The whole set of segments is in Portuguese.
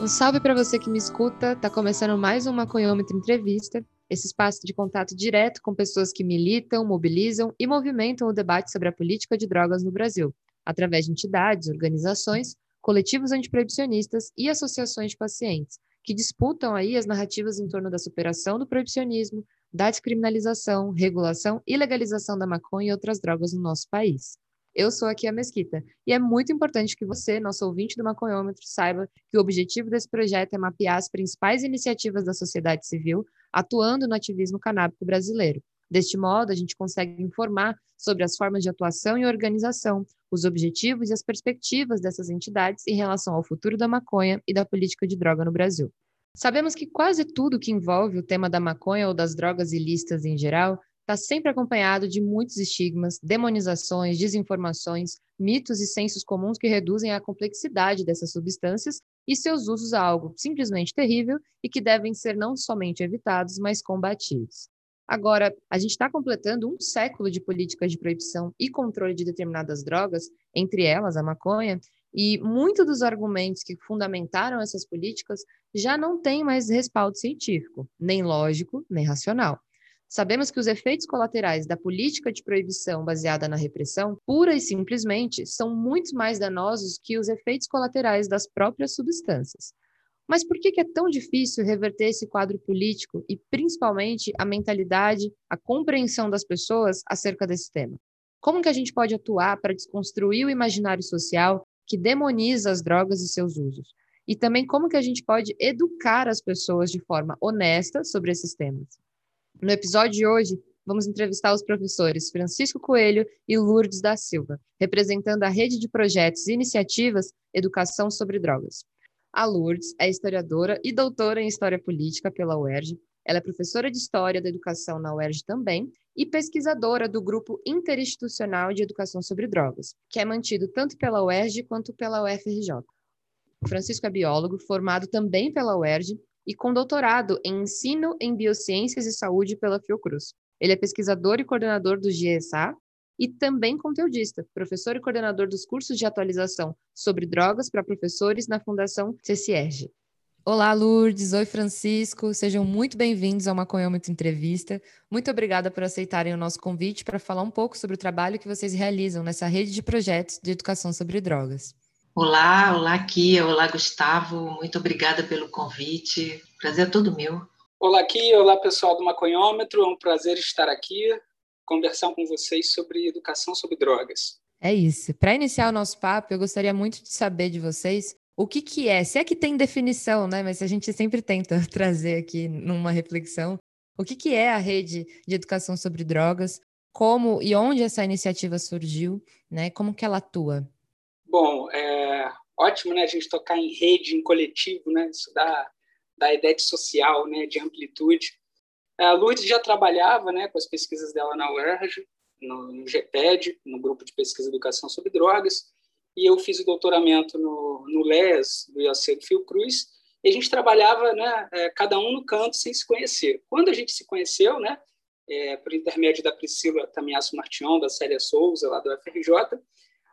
Um salve para você que me escuta. Tá começando mais um Maconhômetro Entrevista, esse espaço de contato direto com pessoas que militam, mobilizam e movimentam o debate sobre a política de drogas no Brasil, através de entidades, organizações, coletivos antiproibicionistas e associações de pacientes, que disputam aí as narrativas em torno da superação do proibicionismo, da descriminalização, regulação e legalização da maconha e outras drogas no nosso país. Eu sou aqui a Mesquita, e é muito importante que você, nosso ouvinte do Maconhômetro, saiba que o objetivo desse projeto é mapear as principais iniciativas da sociedade civil atuando no ativismo canábico brasileiro. Deste modo, a gente consegue informar sobre as formas de atuação e organização, os objetivos e as perspectivas dessas entidades em relação ao futuro da maconha e da política de droga no Brasil. Sabemos que quase tudo que envolve o tema da maconha ou das drogas ilícitas em geral está sempre acompanhado de muitos estigmas, demonizações, desinformações, mitos e sensos comuns que reduzem a complexidade dessas substâncias e seus usos a algo simplesmente terrível e que devem ser não somente evitados, mas combatidos. Agora, a gente está completando um século de políticas de proibição e controle de determinadas drogas, entre elas a maconha, e muitos dos argumentos que fundamentaram essas políticas já não têm mais respaldo científico, nem lógico, nem racional. Sabemos que os efeitos colaterais da política de proibição baseada na repressão, pura e simplesmente, são muito mais danosos que os efeitos colaterais das próprias substâncias. Mas por que é tão difícil reverter esse quadro político e, principalmente, a mentalidade, a compreensão das pessoas acerca desse tema? Como que a gente pode atuar para desconstruir o imaginário social que demoniza as drogas e seus usos? E também como que a gente pode educar as pessoas de forma honesta sobre esses temas? No episódio de hoje, vamos entrevistar os professores Francisco Coelho e Lourdes da Silva, representando a rede de projetos e iniciativas Educação sobre Drogas. A Lourdes é historiadora e doutora em História Política pela UERJ. Ela é professora de História da Educação na UERJ também e pesquisadora do Grupo Interinstitucional de Educação sobre Drogas, que é mantido tanto pela UERJ quanto pela UFRJ. Francisco é biólogo, formado também pela UERJ e com doutorado em Ensino em Biociências e Saúde pela Fiocruz. Ele é pesquisador e coordenador do GESA e também conteudista, professor e coordenador dos cursos de atualização sobre drogas para professores na Fundação CCERG. Olá, Lourdes. Oi, Francisco. Sejam muito bem-vindos ao Maconhômetro Entrevista. Muito obrigada por aceitarem o nosso convite para falar um pouco sobre o trabalho que vocês realizam nessa rede de projetos de educação sobre drogas. Olá, olá Kia, olá Gustavo, muito obrigada pelo convite, prazer é todo meu. Olá Kia, olá pessoal do Maconhômetro, é um prazer estar aqui, conversar com vocês sobre educação sobre drogas. É isso, para iniciar o nosso papo, eu gostaria muito de saber de vocês o que, que é, se é que tem definição, né? Mas a gente sempre tenta trazer aqui numa reflexão o que, que é a rede de educação sobre drogas, como e onde essa iniciativa surgiu, né? Como que ela atua? Bom, é ótimo né, a gente tocar em rede, em coletivo, né? Isso dá, dá ideia de social, né, de amplitude. A Lourdes já trabalhava né, com as pesquisas dela na UERJ, no, no GPED, no Grupo de Pesquisa e Educação sobre Drogas, e eu fiz o doutoramento no, no LES, do IOC do Fiocruz, e a gente trabalhava né, é, cada um no canto sem se conhecer. Quando a gente se conheceu, né, é, por intermédio da Priscila Tamiasso Martião, da Célia Souza, lá do FRJ,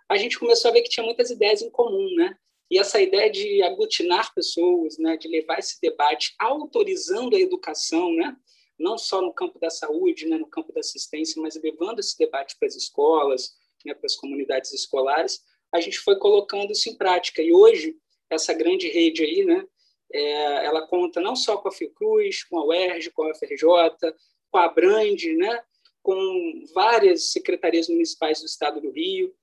a gente começou a ver que tinha muitas ideias em comum, né? E essa ideia de aglutinar pessoas, né, de levar esse debate autorizando a educação, né, não só no campo da saúde, né, no campo da assistência, mas levando esse debate para as escolas, né, para as comunidades escolares, a gente foi colocando isso em prática. E hoje, essa grande rede aí, né, é, ela conta não só com a Fiocruz, com a UERJ, com a UFRJ, com a Brand, né, com várias secretarias municipais do estado do Rio,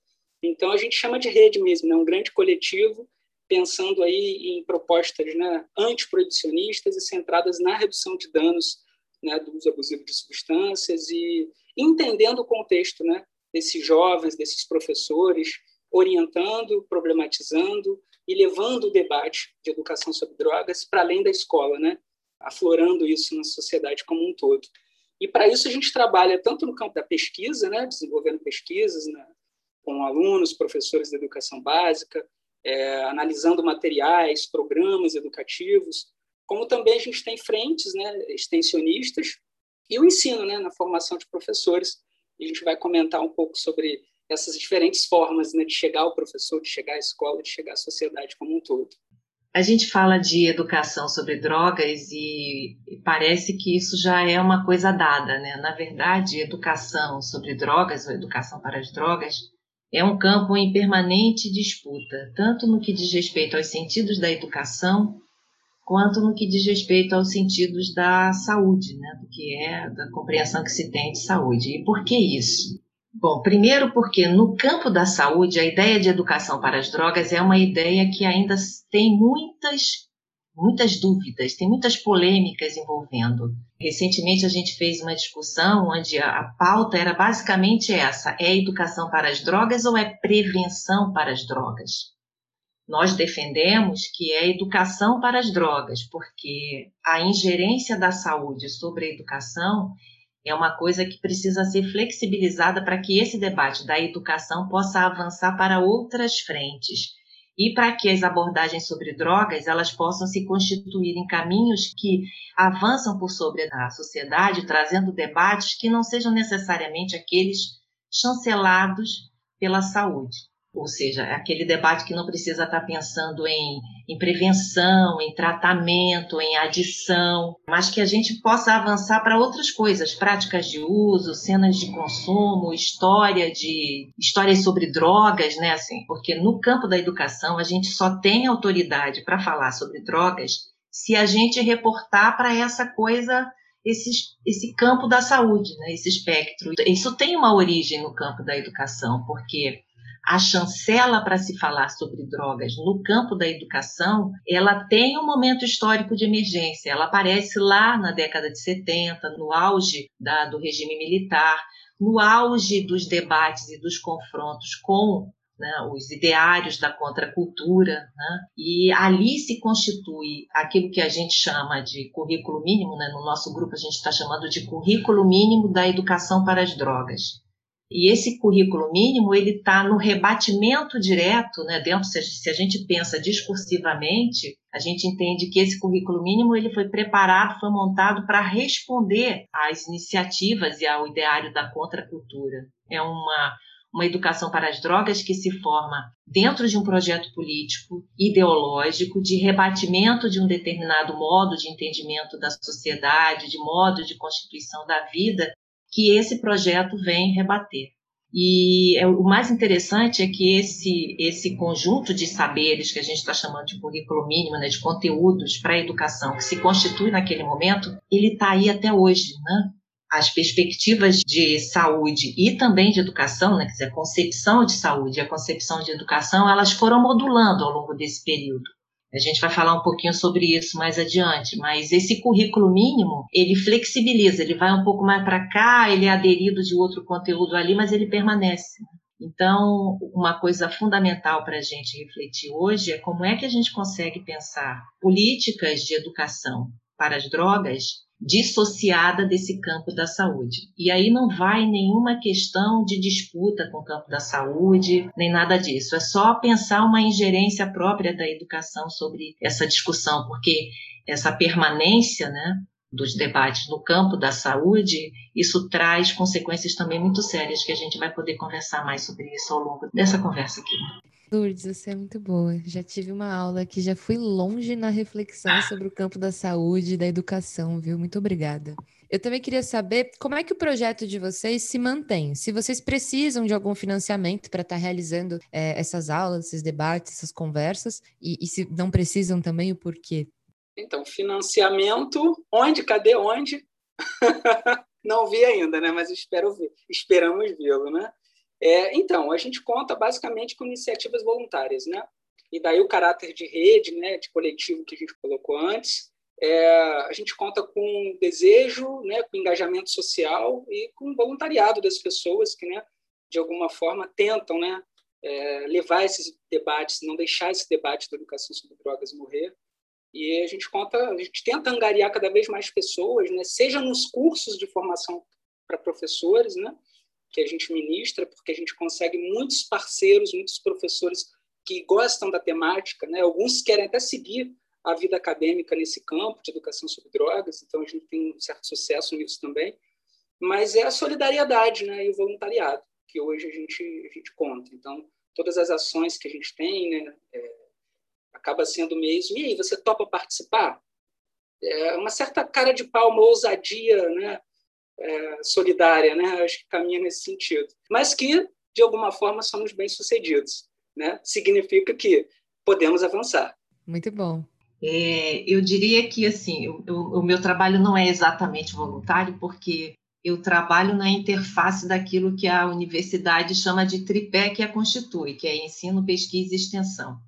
então, a gente chama de rede mesmo, né? um grande coletivo, pensando aí em propostas né, antiproibicionistas e centradas na redução de danos né, do uso abusivo de substâncias e entendendo o contexto né, desses jovens, desses professores, orientando, problematizando e levando o debate de educação sobre drogas para além da escola, né, aflorando isso na sociedade como um todo. E para isso a gente trabalha tanto no campo da pesquisa, né, desenvolvendo pesquisas na, com alunos, professores de educação básica, é, analisando materiais, programas educativos, como também a gente tem frentes né, extensionistas e o ensino né, na formação de professores. A gente vai comentar um pouco sobre essas diferentes formas né, de chegar ao professor, de chegar à escola, de chegar à sociedade como um todo. A gente fala de educação sobre drogas e parece que isso já é uma coisa dada, né? Na verdade, educação sobre drogas ou educação para as drogas é um campo em permanente disputa, tanto no que diz respeito aos sentidos da educação, quanto no que diz respeito aos sentidos da saúde, né? do que é da compreensão que se tem de saúde. E por que isso? Bom, primeiro porque no campo da saúde a ideia de educação para as drogas é uma ideia que ainda tem muitas muitas dúvidas, tem muitas polêmicas envolvendo. Recentemente a gente fez uma discussão onde a, pauta era basicamente essa: é educação para as drogas ou é prevenção para as drogas? Nós defendemos que é educação para as drogas, porque a ingerência da saúde sobre a educação é uma coisa que precisa ser flexibilizada para que esse debate da educação possa avançar para outras frentes e para que as abordagens sobre drogas elas possam se constituir em caminhos que avançam por sobre a sociedade, trazendo debates que não sejam necessariamente aqueles chancelados pela saúde ou seja, é aquele debate que não precisa estar pensando em, em prevenção, em tratamento, em adição, mas que a gente possa avançar para outras coisas, práticas de uso, cenas de consumo, história de histórias sobre drogas, né, assim, porque no campo da educação a gente só tem autoridade para falar sobre drogas se a gente reportar para essa coisa esse, esse campo da saúde, né, esse espectro. Isso tem uma origem no campo da educação, porque a chancela para se falar sobre drogas no campo da educação, ela tem um momento histórico de emergência. Ela aparece lá na década de 70, no auge da, do regime militar, no auge dos debates e dos confrontos com né, os ideários da contracultura, né, e ali se constitui aquilo que a gente chama de currículo mínimo, né, no nosso grupo a gente está chamando de currículo mínimo da educação para as drogas. E esse currículo mínimo ele está no rebatimento direto, né? Dentro, se a gente pensa discursivamente, a gente entende que esse currículo mínimo ele foi preparado, foi montado para responder às iniciativas e ao ideário da contracultura. É uma uma educação para as drogas que se forma dentro de um projeto político, ideológico, de rebatimento de um determinado modo de entendimento da sociedade, de modo de constituição da vida, que esse projeto vem rebater. E é, o mais interessante é que esse, esse conjunto de saberes que a gente está chamando de currículo mínimo, né, de conteúdos para a educação, que se constitui naquele momento, ele está aí até hoje. Né? As perspectivas de saúde e também de educação, né, quer dizer, a concepção de saúde e a concepção de educação, elas foram modulando ao longo desse período. A gente vai falar um pouquinho sobre isso mais adiante, mas esse currículo mínimo, ele flexibiliza, ele vai um pouco mais para cá, ele é aderido de outro conteúdo ali, mas ele permanece. Então, uma coisa fundamental para a gente refletir hoje é como é que a gente consegue pensar políticas de educação para as drogas dissociada desse campo da saúde. E aí não vai nenhuma questão de disputa com o campo da saúde, nem nada disso. É só pensar uma ingerência própria da educação sobre essa discussão, porque essa permanência, né, dos debates no campo da saúde, isso traz consequências também muito sérias que a gente vai poder conversar mais sobre isso ao longo dessa conversa aqui. Lourdes, você é muito boa. Já tive uma aula que já fui longe na reflexão sobre o campo da saúde e da educação, viu? Muito obrigada. Eu também queria saber como é que o projeto de vocês se mantém. Se vocês precisam de algum financiamento para estar tá realizando é, essas aulas, esses debates, essas conversas, e, e se não precisam também, o porquê. Então, financiamento, onde? Cadê onde? não vi ainda, né? Mas espero ver. Esperamos vê-lo, né? É, então, a gente conta basicamente com iniciativas voluntárias, né? E daí o caráter de rede, né, de coletivo que a gente colocou antes. É, a gente conta com desejo, né, com engajamento social e com voluntariado das pessoas que, né, de alguma forma, tentam, né, é, levar esses debates, não deixar esse debate da educação sobre drogas morrer. E a gente conta, a gente tenta angariar cada vez mais pessoas, né, seja nos cursos de formação para professores, né, que a gente ministra, porque a gente consegue muitos parceiros, muitos professores que gostam da temática, né? Alguns querem até seguir a vida acadêmica nesse campo de educação sobre drogas, então a gente tem um certo sucesso nisso também. Mas é a solidariedade, né, e o voluntariado que hoje a gente a gente conta. Então todas as ações que a gente tem, né, é, acaba sendo mesmo. E aí, você topa participar? É uma certa cara de pau, uma ousadia né? É, solidária, né? acho que caminha nesse sentido. Mas que, de alguma forma, somos bem-sucedidos. Né? Significa que podemos avançar. Muito bom. É, eu diria que assim, o, o, meu trabalho não é exatamente voluntário, porque eu trabalho na interface daquilo que a universidade chama de tripé que a constitui, que é ensino, pesquisa e extensão.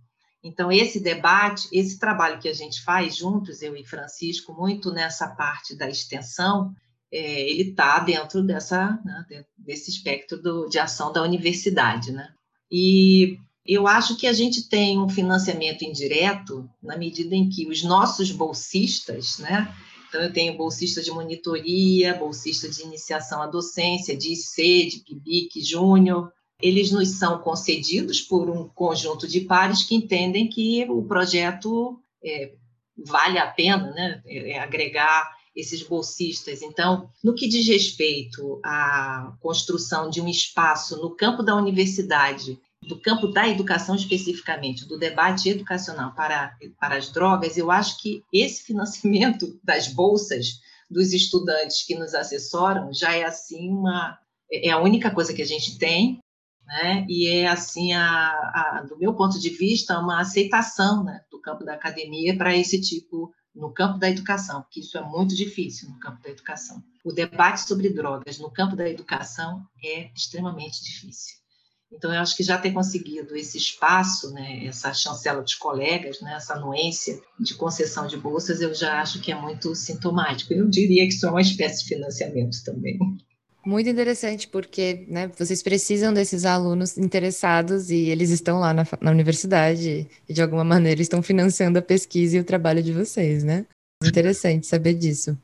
Então, esse debate, esse trabalho que a gente faz juntos, eu e Francisco, muito nessa parte da extensão, é, ele está dentro dessa, né, desse espectro do, de ação da universidade. Né? E eu acho que a gente tem um financiamento indireto na medida em que os nossos bolsistas, né? Então, eu tenho bolsista de monitoria, bolsista de iniciação à docência, de IC, de PIBIC, Júnior, eles nos são concedidos por um conjunto de pares que entendem que o projeto é, vale a pena né, é, é agregar esses bolsistas. Então, no que diz respeito à construção de um espaço no campo da universidade, do campo da educação especificamente, do debate educacional para, para as drogas, eu acho que esse financiamento das bolsas dos estudantes que nos assessoram já é assim uma é a única coisa que a gente tem né? E é assim, a, a, do meu ponto de vista, uma aceitação né, do campo da academia para esse tipo no campo da educação, porque isso é muito difícil no campo da educação. O debate sobre drogas no campo da educação é extremamente difícil. Então, eu acho que já ter conseguido esse espaço, né, essa chancela dos colegas, né, essa anuência de concessão de bolsas, eu já acho que é muito sintomático. Eu diria que isso é uma espécie de financiamento também. Muito interessante, porque né, vocês precisam desses alunos interessados e eles estão lá na, na, universidade e, de alguma maneira, estão financiando a pesquisa e o trabalho de vocês, né? Interessante saber disso.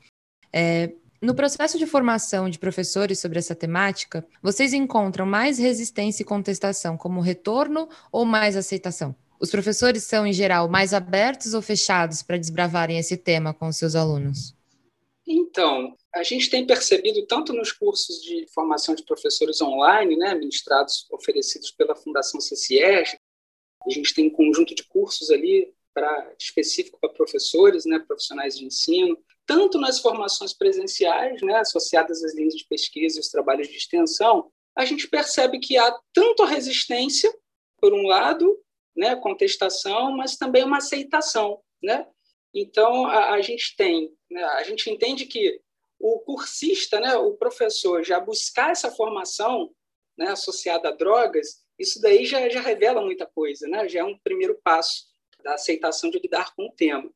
É, no processo de formação de professores sobre essa temática, vocês encontram mais resistência e contestação como retorno ou mais aceitação? Os professores são, em geral, mais abertos ou fechados para desbravarem esse tema com os seus alunos? Então, a gente tem percebido tanto nos cursos de formação de professores online, né, ministrados, oferecidos pela Fundação CCIEG, a gente tem um conjunto de cursos ali específico para professores, né, profissionais de ensino, tanto nas formações presenciais, né, associadas às linhas de pesquisa e os trabalhos de extensão, a gente percebe que há tanto resistência, por um lado, né, contestação, mas também uma aceitação, né? Então a, a gente tem, né, a gente entende que o cursista, né, o professor, já buscar essa formação né, associada a drogas, isso daí já, já revela muita coisa, né? já é um primeiro passo da aceitação de lidar com o tema.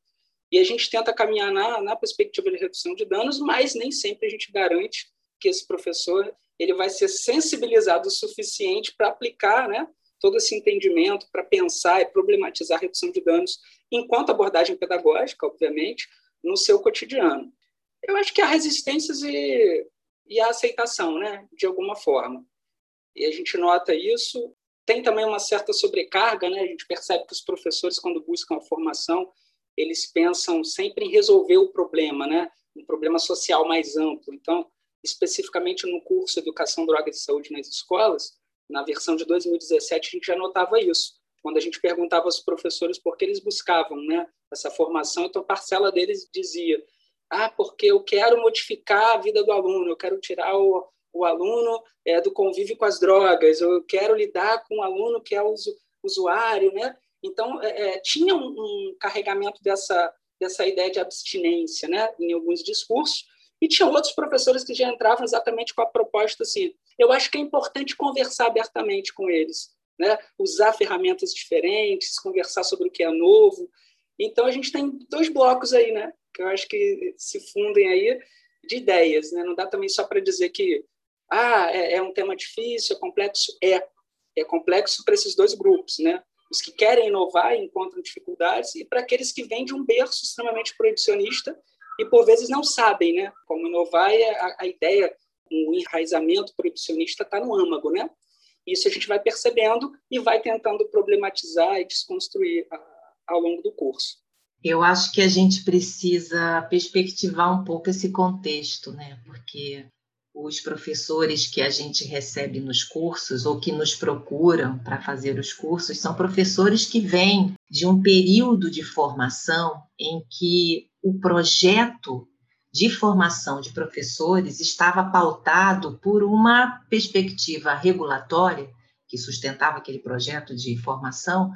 E a gente tenta caminhar na, na perspectiva de redução de danos, mas nem sempre a gente garante que esse professor ele vai ser sensibilizado o suficiente para aplicar né, todo esse entendimento, para pensar e problematizar a redução de danos, enquanto abordagem pedagógica, obviamente, no seu cotidiano. Eu acho que há resistências e, e a aceitação, né, de alguma forma. E a gente nota isso. Tem também uma certa sobrecarga, né? A gente percebe que os professores, quando buscam a formação, eles pensam sempre em resolver o problema, né? Um problema social mais amplo. Então, especificamente no curso Educação, Drogas e Saúde nas escolas, na versão de 2017 a gente já notava isso. Quando a gente perguntava aos professores por que eles buscavam, né, essa formação, então parcela deles dizia: ah, porque eu quero modificar a vida do aluno, eu quero tirar o, o aluno é, do convívio com as drogas, eu quero lidar com o aluno que é usu, usuário, né? Então, é, é, tinha um, um, carregamento dessa, dessa ideia de abstinência, né, em alguns discursos, e tinha outros professores que já entravam exatamente com a proposta assim, eu acho que é importante conversar abertamente com eles, né, usar ferramentas diferentes, conversar sobre o que é novo, então, a gente tem dois blocos aí, né? Que eu acho que se fundem aí de ideias, né? Não dá também só para dizer que ah, é, é, um tema difícil, é complexo. É. É complexo para esses dois grupos, né? Os que querem inovar e encontram dificuldades e para aqueles que vêm de um berço extremamente proibicionista e, por vezes, não sabem, né? Como inovar a, a ideia, um enraizamento proibicionista está no âmago, né? Isso a gente vai percebendo e vai tentando problematizar e desconstruir a, ao longo do curso. Eu acho que a gente precisa perspectivar um pouco esse contexto, né? Porque os professores que a gente recebe nos cursos ou que nos procuram para fazer os cursos são professores que vêm de um período de formação em que o projeto de formação de professores estava pautado por uma perspectiva regulatória que sustentava aquele projeto de formação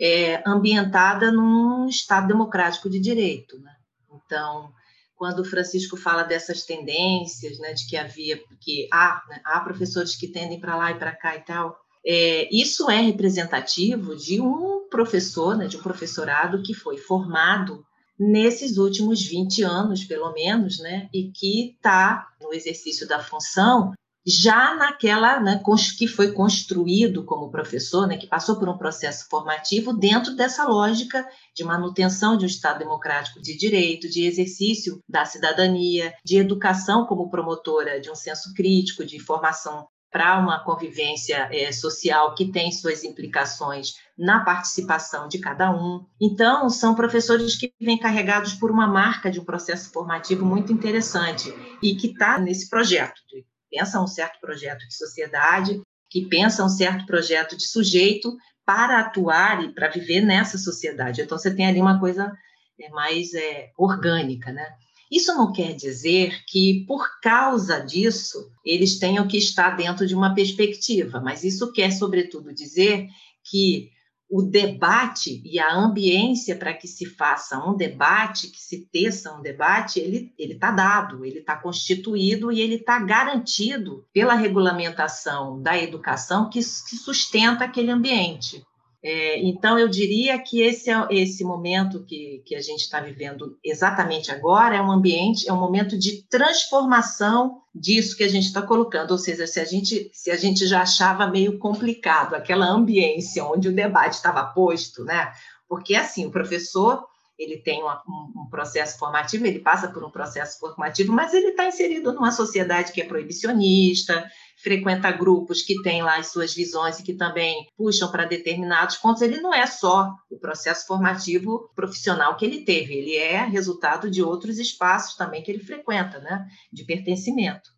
é, ambientada num Estado democrático de direito. Né? Então, quando o Francisco fala dessas tendências, né, de que havia, que há, né, há professores que tendem para lá e para cá e tal, é, isso é representativo de um professor, né, de um professorado que foi formado nesses últimos 20 anos, pelo menos, né, e que está no exercício da função já naquela, né, que foi construído como professor, né, que passou por um processo formativo dentro dessa lógica de manutenção de um Estado democrático de direito, de exercício da cidadania, de educação como promotora de um senso crítico, de formação para uma convivência é, social que tem suas implicações na participação de cada um. Então, são professores que vêm carregados por uma marca de um processo formativo muito interessante e que está nesse projeto pensa um certo projeto de sociedade, que pensa um certo projeto de sujeito para atuar e para viver nessa sociedade. Então, você tem ali uma coisa é, mais é, orgânica, né? Isso não quer dizer que, por causa disso, eles tenham que estar dentro de uma perspectiva, mas isso quer, sobretudo, dizer que o debate e a ambiência para que se faça um debate, que se teça um debate, ele está dado, ele está constituído e ele está garantido pela regulamentação da educação que, que sustenta aquele ambiente. É, então, eu diria que esse, é, esse momento que, que a gente está vivendo exatamente agora é um ambiente, é um momento de transformação disso que a gente está colocando, ou seja, se a gente, se a gente já achava meio complicado aquela ambiência onde o debate estava posto, né? Porque assim, o professor ele tem um, um, processo formativo, ele passa por um processo formativo, mas ele está inserido numa sociedade que é proibicionista, frequenta grupos que têm lá as suas visões e que também puxam para determinados pontos. Ele não é só o processo formativo profissional que ele teve, ele é resultado de outros espaços também que ele frequenta, né, de pertencimento.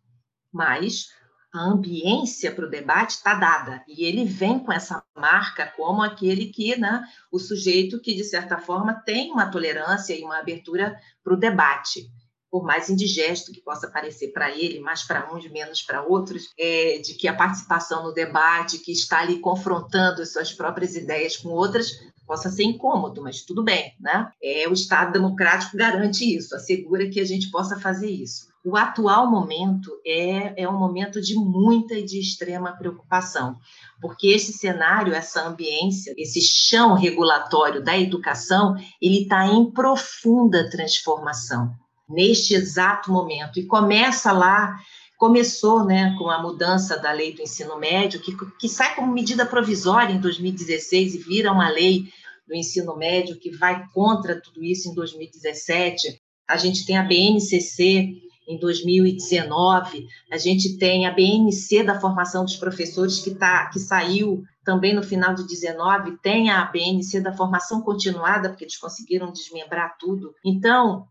Mas a ambiência para o debate está dada. E ele vem com essa marca como aquele que, né, o sujeito que de certa forma tem uma tolerância e uma abertura para o debate, por mais indigesto que possa parecer para ele, mais para uns, menos para outros, é, de que a participação no debate, que está ali confrontando as suas próprias ideias com outras, possa ser incômodo, mas tudo bem, né? É, o Estado democrático garante isso, assegura que a gente possa fazer isso o atual momento é, é um momento de muita e de extrema preocupação, porque esse cenário, essa ambiência, esse chão regulatório da educação, ele está em profunda transformação neste exato momento e começa lá começou né, com a mudança da lei do ensino médio, que, que sai como medida provisória em 2016 e vira uma lei do ensino médio que vai contra tudo isso em 2017. A gente tem a BNCC, em 2019. A gente tem a BNC da formação dos professores que, tá, que saiu também no final de 19, tem a BNC da formação continuada, porque eles conseguiram desmembrar tudo. Então,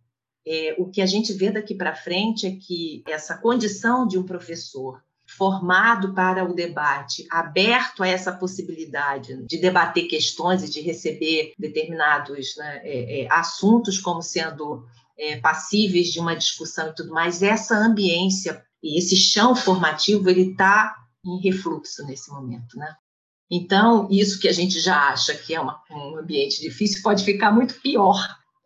é, o que a gente vê daqui para frente é que essa condição de um professor formado para o debate, aberto a essa possibilidade de debater questões e de receber determinados né, é, é, assuntos como sendo é, passíveis de uma discussão e tudo mais, essa ambiência e esse chão formativo ele está em refluxo nesse momento, né? Então isso que a gente já acha que é uma, um ambiente difícil pode ficar muito pior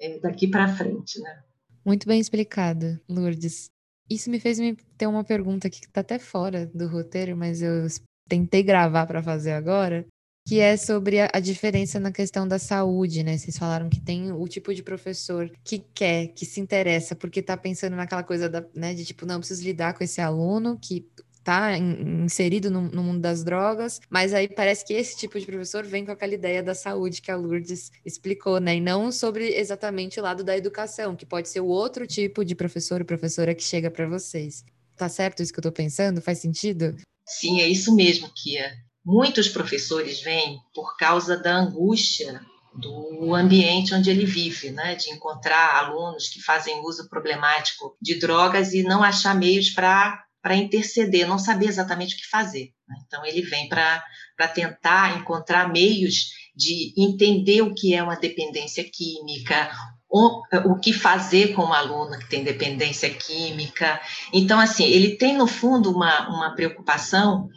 é, daqui para frente, né? Muito bem explicado, Lourdes. Isso me fez me ter uma pergunta que está até fora do roteiro, mas eu tentei gravar para fazer agora, que é sobre a, diferença na questão da saúde, né? Vocês falaram que tem o tipo de professor que quer, que se interessa, porque tá pensando naquela coisa da, né, de tipo, não, preciso lidar com esse aluno que tá inserido no, no, mundo das drogas, mas aí parece que esse tipo de professor vem com aquela ideia da saúde que a Lourdes explicou, né? E não sobre exatamente o lado da educação, que pode ser o outro tipo de professor ou professora que chega para vocês. Tá certo isso que eu tô pensando? Faz sentido? Sim, é isso mesmo, Kia. Muitos professores vêm por causa da angústia do ambiente onde ele vive, né? de encontrar alunos que fazem uso problemático de drogas e não achar meios para para interceder, não sabia exatamente o que fazer. Né? Então, ele vem para tentar encontrar meios de entender o que é uma dependência química, o, o que fazer com um aluno que tem dependência química. Então, assim, ele tem, no fundo, uma, uma preocupação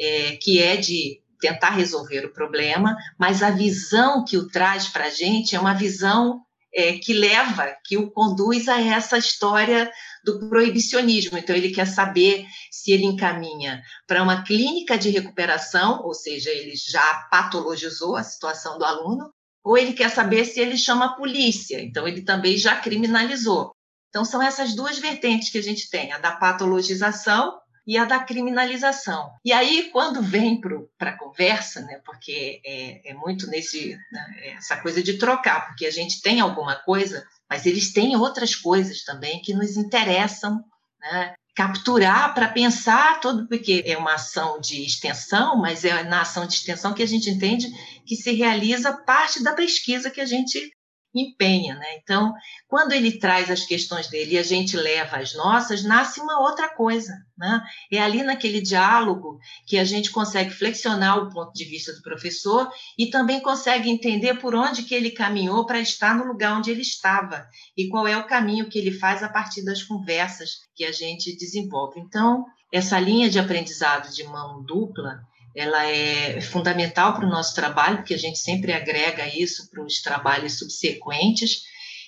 é, que é de tentar resolver o problema, mas a visão que o traz para a gente é uma visão é, que leva, que o conduz a essa história do proibicionismo. Então, ele quer saber se ele encaminha para uma clínica de recuperação, ou seja, ele já patologizou a situação do aluno, ou ele quer saber se ele chama a polícia. Então, ele também já criminalizou. Então, são essas duas vertentes que a gente tem: a da patologização e a da criminalização. E aí, quando vem para a conversa, né, porque é, é muito nesse né, essa coisa de trocar, porque a gente tem alguma coisa, mas eles têm outras coisas também que nos interessam, né, capturar para pensar todo, porque é uma ação de extensão, mas é na ação de extensão que a gente entende que se realiza parte da pesquisa que a gente empenha, né? Então, quando ele traz as questões dele e a gente leva as nossas, nasce uma outra coisa, né? É ali naquele diálogo que a gente consegue flexionar o ponto de vista do professor e também consegue entender por onde que ele caminhou para estar no lugar onde ele estava e qual é o caminho que ele faz a partir das conversas que a gente desenvolve. Então, essa linha de aprendizado de mão dupla, ela é fundamental para o nosso trabalho, porque a gente sempre agrega isso para os trabalhos subsequentes,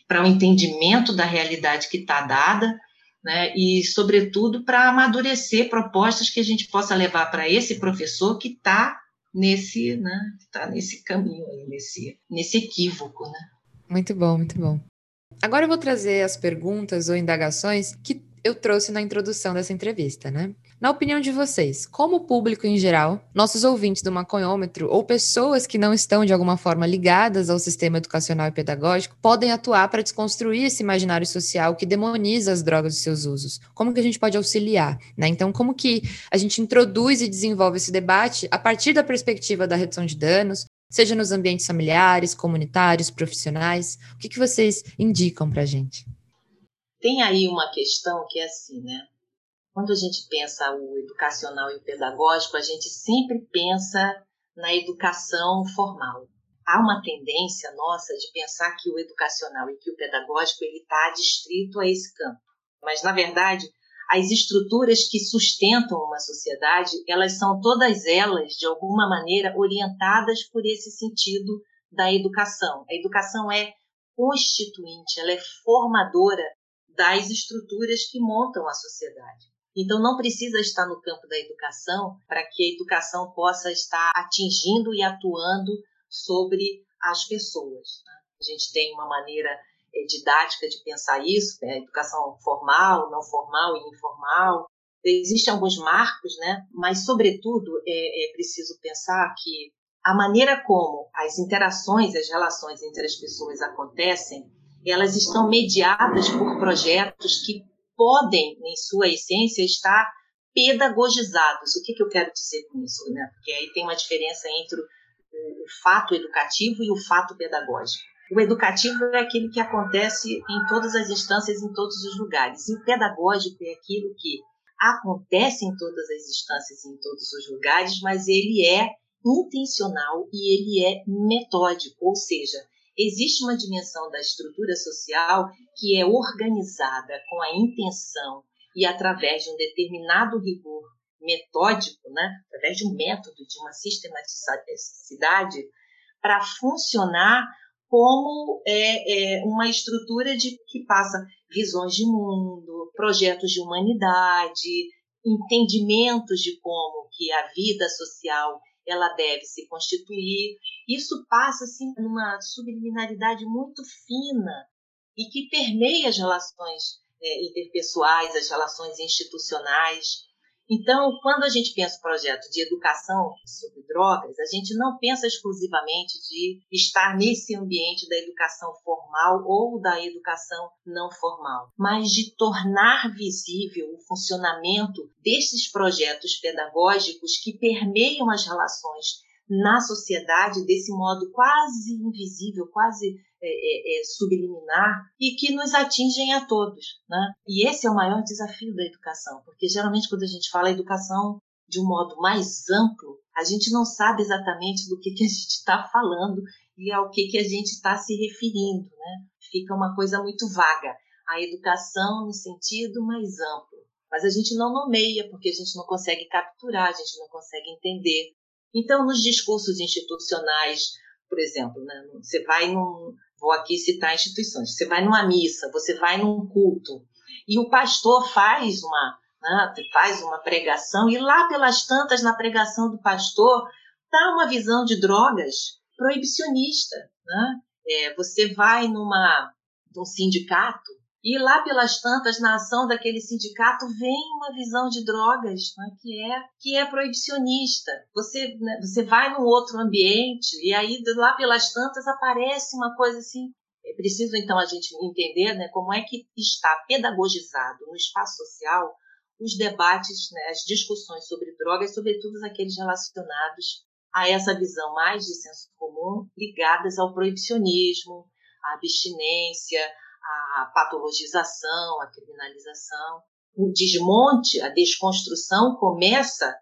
para o entendimento da realidade que está dada, né, e, sobretudo, para amadurecer propostas que a gente possa levar para esse professor que está nesse, né, tá nesse caminho, nesse, nesse equívoco. Né? Muito bom, muito bom. Agora eu vou trazer as perguntas ou indagações que eu trouxe na introdução dessa entrevista, né? Na opinião de vocês, como público em geral, nossos ouvintes do maconhômetro ou pessoas que não estão de alguma forma ligadas ao sistema educacional e pedagógico podem atuar para desconstruir esse imaginário social que demoniza as drogas e seus usos? Como que a gente pode auxiliar? Né? Então, como que a gente introduz e desenvolve esse debate a partir da perspectiva da redução de danos, seja nos ambientes familiares, comunitários, profissionais? O que, que vocês indicam para a gente? Tem aí uma questão que é assim, né? Quando a gente pensa o educacional e o pedagógico, a gente sempre pensa na educação formal. Há uma tendência nossa de pensar que o educacional e que o pedagógico ele está distrito a esse campo. Mas na verdade, as estruturas que sustentam uma sociedade, elas são todas elas de alguma maneira orientadas por esse sentido da educação. A educação é constituinte, ela é formadora das estruturas que montam a sociedade. Então, não precisa estar no campo da educação para que a educação possa estar atingindo e atuando sobre as pessoas. Né? A gente tem uma maneira é, didática de pensar isso, né? educação formal, não formal e informal. Existem alguns marcos, né? mas, sobretudo, é, é preciso pensar que a maneira como as interações, as relações entre as pessoas acontecem, elas estão mediadas por projetos que podem, em sua essência, estar pedagogizados. O que, que eu quero dizer com isso? Né? Porque aí tem uma diferença entre o, o fato educativo e o fato pedagógico. O educativo é aquilo que acontece em todas as instâncias, em todos os lugares. E o pedagógico é aquilo que acontece em todas as instâncias, em todos os lugares, mas ele é intencional e ele é metódico, ou seja, existe uma dimensão da estrutura social que é organizada com a intenção e através de um determinado rigor metódico, né, através de um método, de uma sistematicidade, para funcionar como é, é, uma estrutura de, que passa visões de mundo, projetos de humanidade, entendimentos de como que a vida social ela deve se constituir. Isso passa assim numa subliminaridade muito fina e que permeia as relações é, interpessoais, as relações institucionais. Então, quando a gente pensa o projeto de educação sobre drogas, a gente não pensa exclusivamente de estar nesse ambiente da educação formal ou da educação não formal, mas de tornar visível o funcionamento desses projetos pedagógicos que permeiam as relações na sociedade desse modo quase invisível, quase é, é, é, subliminar e que nos atingem a todos. Né? E esse é o maior desafio da educação, porque geralmente quando a gente fala educação de um modo mais amplo, a gente não sabe exatamente do que, que a gente está falando e ao que, que a gente está se referindo. Né? Fica uma coisa muito vaga. A educação no sentido mais amplo. Mas a gente não nomeia, porque a gente não consegue capturar, a gente não consegue entender. Então, nos discursos institucionais, por exemplo, né, você vai num, vou aqui citar instituições. Você vai numa missa, você vai num culto, e o pastor faz uma, né, faz uma pregação, e lá pelas tantas, na pregação do pastor, está uma visão de drogas proibicionista. Né? É, você vai numa, num sindicato, e lá pelas tantas, na ação daquele sindicato, vem uma visão de drogas né, que, é, que é proibicionista. Você, né, você vai num outro ambiente e aí lá pelas tantas aparece uma coisa assim. É preciso então a gente entender né, como é que está pedagogizado no espaço social os debates, né, as discussões sobre drogas, sobretudo aqueles relacionados a essa visão mais de senso comum, ligadas ao proibicionismo, à abstinência, a patologização, a criminalização. O desmonte, a desconstrução começa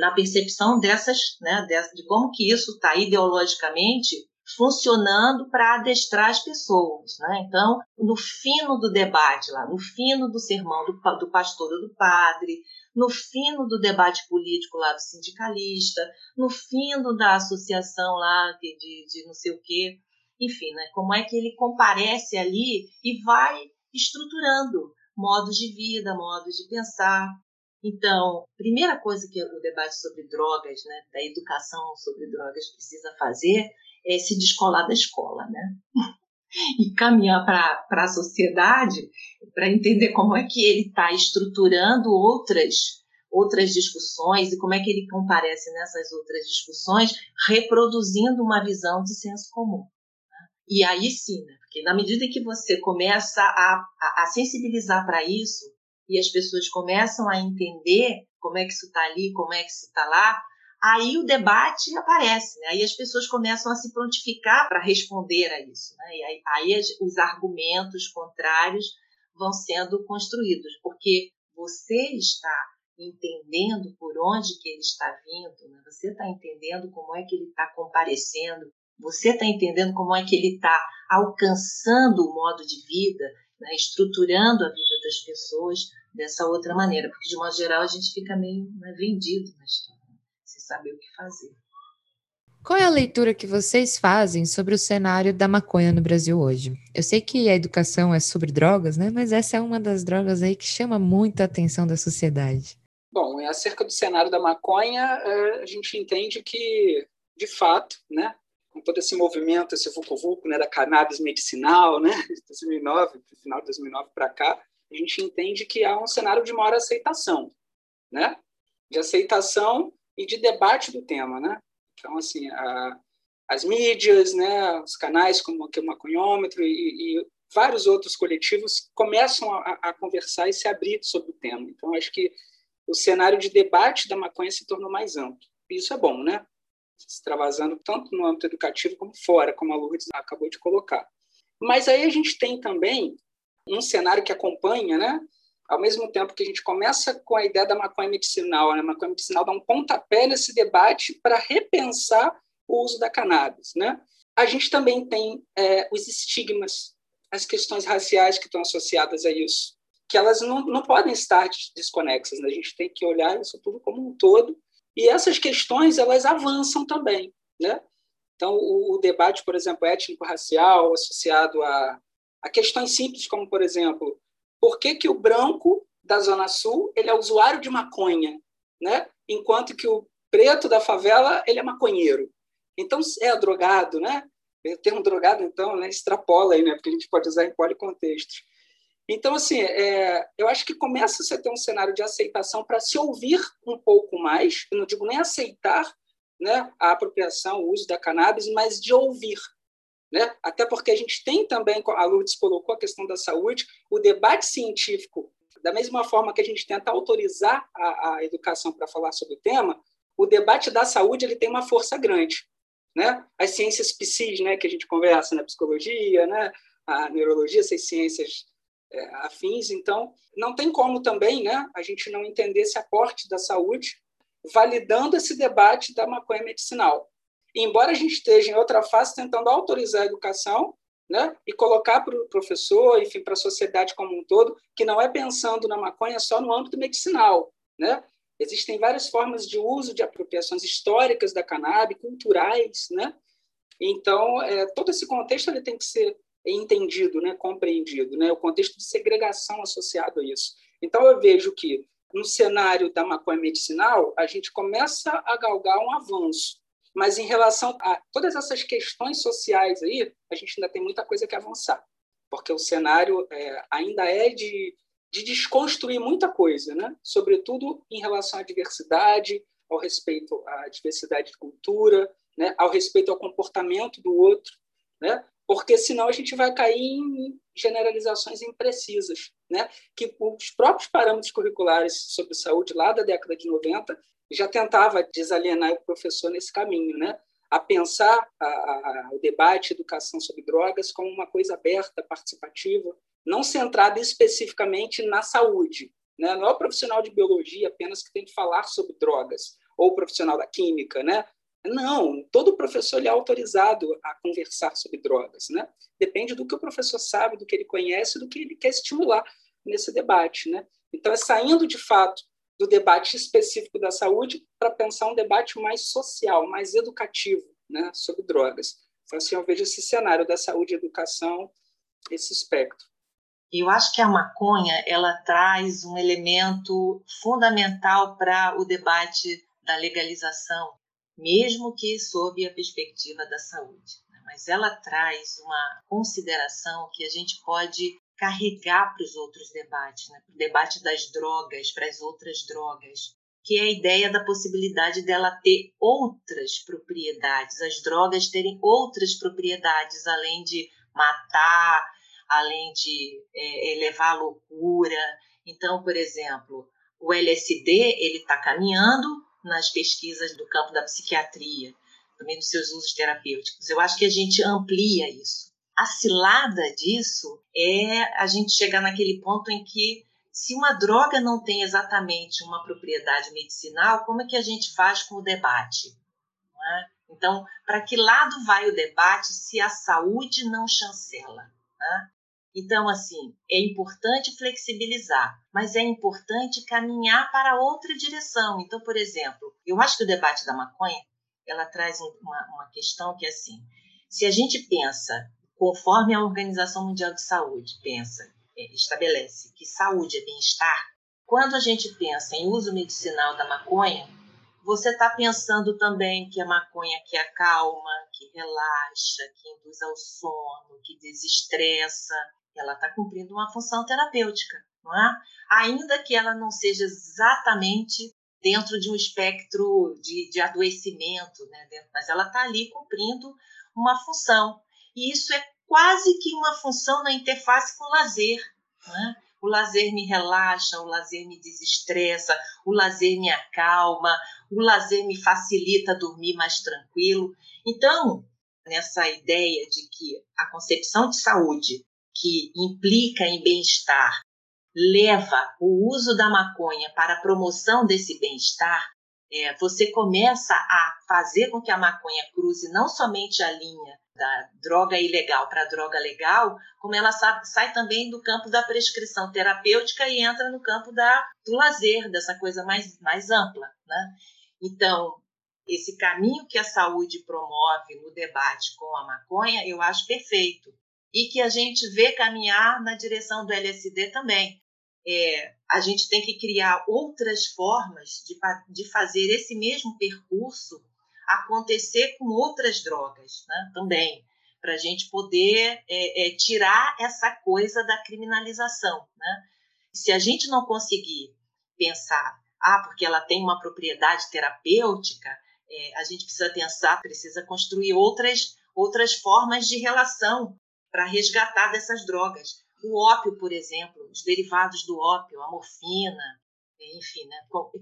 na percepção dessas, né, de como que isso está ideologicamente funcionando para adestrar as pessoas. Né? Então, no fino do debate, lá, no fino do sermão do, do pastor ou do padre, no fino do debate político lá do sindicalista, no fino da associação lá de, de, de não sei o quê, enfim, né, como é que ele comparece ali e vai estruturando modos de vida, modos de pensar. Então, primeira coisa que o debate sobre drogas, né, da educação sobre drogas precisa fazer é se descolar da escola, né? e caminhar para a sociedade para entender como é que ele está estruturando outras outras discussões e como é que ele comparece nessas outras discussões, reproduzindo uma visão de senso comum. E aí sim, né? porque na medida que você começa a, a, a sensibilizar para isso e as pessoas começam a entender como é que isso está ali, como é que isso está lá, aí o debate aparece, né? aí as pessoas começam a se prontificar para responder a isso. Né? E aí, aí os argumentos contrários vão sendo construídos, porque você está entendendo por onde que ele está vindo, né? você está entendendo como é que ele está comparecendo, você está entendendo como é que ele está alcançando o modo de vida, né, estruturando a vida das pessoas dessa outra maneira, porque de modo geral a gente fica meio né, vendido na história, né, sem saber o que fazer. Qual é a leitura que vocês fazem sobre o cenário da maconha no Brasil hoje? Eu sei que a educação é sobre drogas, né? Mas essa é uma das drogas aí que chama muita atenção da sociedade. Bom, acerca do cenário da maconha, é, a gente entende que, de fato, né, com todo esse movimento, esse vucu-vucu né, da cannabis medicinal, né, de 2009, final de 2009 para cá, a gente entende que há um cenário de maior aceitação, né, de aceitação e de debate do tema, né. Então, assim, a, as mídias, né, os canais como aqui o Maconhômetro e, e vários outros coletivos começam a, a, conversar e se abrir sobre o tema. Então, acho que o cenário de debate da maconha se tornou mais amplo. Isso é bom, né? Extravasando tanto no âmbito educativo como fora, como a Lourdes acabou de colocar. Mas aí a gente tem também um cenário que acompanha, né? Ao mesmo tempo que a gente começa com a ideia da maconha medicinal, né? a maconha medicinal dá um pontapé nesse debate para repensar o uso da cannabis, né? A gente também tem é, os estigmas, as questões raciais que estão associadas a isso, que elas não, não podem estar desconexas. Né? A gente tem que olhar isso tudo como um todo e essas questões elas avançam também, né? Então o, o debate, por exemplo, étnico-racial associado a, a questões simples como, por exemplo, por que, que o branco da Zona Sul ele é usuário de maconha, né? Enquanto que o preto da favela ele é maconheiro. Então é drogado, né? O termo drogado então, né, extrapola aí, né? Porque a gente pode usar em policontextos. Então, assim, é, eu acho que começa a ter um cenário de aceitação para se ouvir um pouco mais, eu não digo nem aceitar né, a apropriação, o uso da cannabis, mas de ouvir. Né? Até porque a gente tem também, a Lourdes colocou a questão da saúde, o debate científico, da mesma forma que a gente tenta autorizar a, a educação para falar sobre o tema, o debate da saúde ele tem uma força grande. né? As ciências psis, né, que a gente conversa na psicologia, né, a neurologia, essas ciências afins. Então, não tem como também, né, a gente não entender esse aporte da saúde, validando esse debate da maconha medicinal. E, embora a gente esteja em outra fase tentando autorizar a educação, né, e colocar para o professor, enfim, para a sociedade como um todo, que não é pensando na maconha só no âmbito medicinal, né? Existem várias formas de uso de apropriações históricas da cannabis, culturais, né? Então, é, todo esse contexto ele tem que ser entendido, né, compreendido, né, o contexto de segregação associado a isso. Então, eu vejo que no cenário da maconha medicinal, a gente começa a galgar um avanço, mas em relação a todas essas questões sociais aí, a gente ainda tem muita coisa que avançar, porque o cenário é, ainda é de de desconstruir muita coisa, né? sobretudo em relação à diversidade, ao respeito à diversidade de cultura, né? ao respeito ao comportamento do outro, né? Porque senão a gente vai cair em generalizações imprecisas, né? que os próprios parâmetros curriculares sobre saúde lá da década de 90 já tentava desalienar o professor nesse caminho, né? a pensar a, a, o debate, educação sobre drogas como uma coisa aberta, participativa, não centrada especificamente na saúde. Né? Não é o profissional de biologia apenas que tem que falar sobre drogas, ou o profissional da química. Né? Não, todo professor é autorizado a conversar sobre drogas. Né? Depende do que o professor sabe, do que ele conhece, do que ele quer estimular nesse debate. Né? Então, é saindo de fato do debate específico da saúde para pensar um debate mais social, mais educativo né, sobre drogas. Então, assim, eu vejo esse cenário da saúde e educação, esse espectro. Eu acho que a maconha ela traz um elemento fundamental para o debate da legalização, mesmo que sob a perspectiva da saúde. Né? Mas ela traz uma consideração que a gente pode carregar para os outros debates, né? para o debate das drogas, para as outras drogas, que é a ideia da possibilidade dela ter outras propriedades, as drogas terem outras propriedades além de matar, além de é, elevar a loucura. Então, por exemplo, o LSD ele está caminhando nas pesquisas do campo da psiquiatria, também nos seus usos terapêuticos. Eu acho que a gente amplia isso. A cilada disso é a gente chegar naquele ponto em que se uma droga não tem exatamente uma propriedade medicinal, como é que a gente faz com o debate? É? Então, para que lado vai o debate se a saúde não chancela? Né? Então, assim, é importante flexibilizar, mas é importante caminhar para outra direção. Então, por exemplo, eu acho que o debate da maconha ela traz uma, uma questão que é assim: se a gente pensa conforme a Organização Mundial de Saúde pensa, é, estabelece que saúde é bem-estar, quando a gente pensa em uso medicinal da maconha, você está pensando também que a maconha que acalma, que relaxa, que induz ao sono, que desestressa, ela está cumprindo uma função terapêutica, não é? Ainda que ela não seja exatamente dentro de um espectro de, de adoecimento, né? mas ela está ali cumprindo uma função. E isso é quase que uma função na interface com o lazer. Né? O lazer me relaxa, o lazer me desestressa, o lazer me acalma, o lazer me facilita dormir mais tranquilo. Então, nessa ideia de que a concepção de saúde que implica em bem-estar leva o uso da maconha para a promoção desse bem-estar, é, você começa a fazer com que a maconha cruze não somente a linha da droga ilegal para a droga legal, como ela sai, sai também do campo da prescrição terapêutica e entra no campo da, do lazer, dessa coisa mais, mais ampla. Né? Então, esse caminho que a saúde promove no debate com a maconha, eu acho perfeito e que a gente vê caminhar na direção do LSD também. É, a gente tem que criar outras formas de, de fazer esse mesmo percurso acontecer com outras drogas né, também, para a gente poder é, é, tirar essa coisa da criminalização. Né? Se a gente não conseguir pensar, ah, porque ela tem uma propriedade terapêutica, é, a gente precisa pensar, precisa construir outras, outras formas de relação para resgatar dessas drogas. O ópio, por exemplo, os derivados do ópio, a morfina, enfim, né?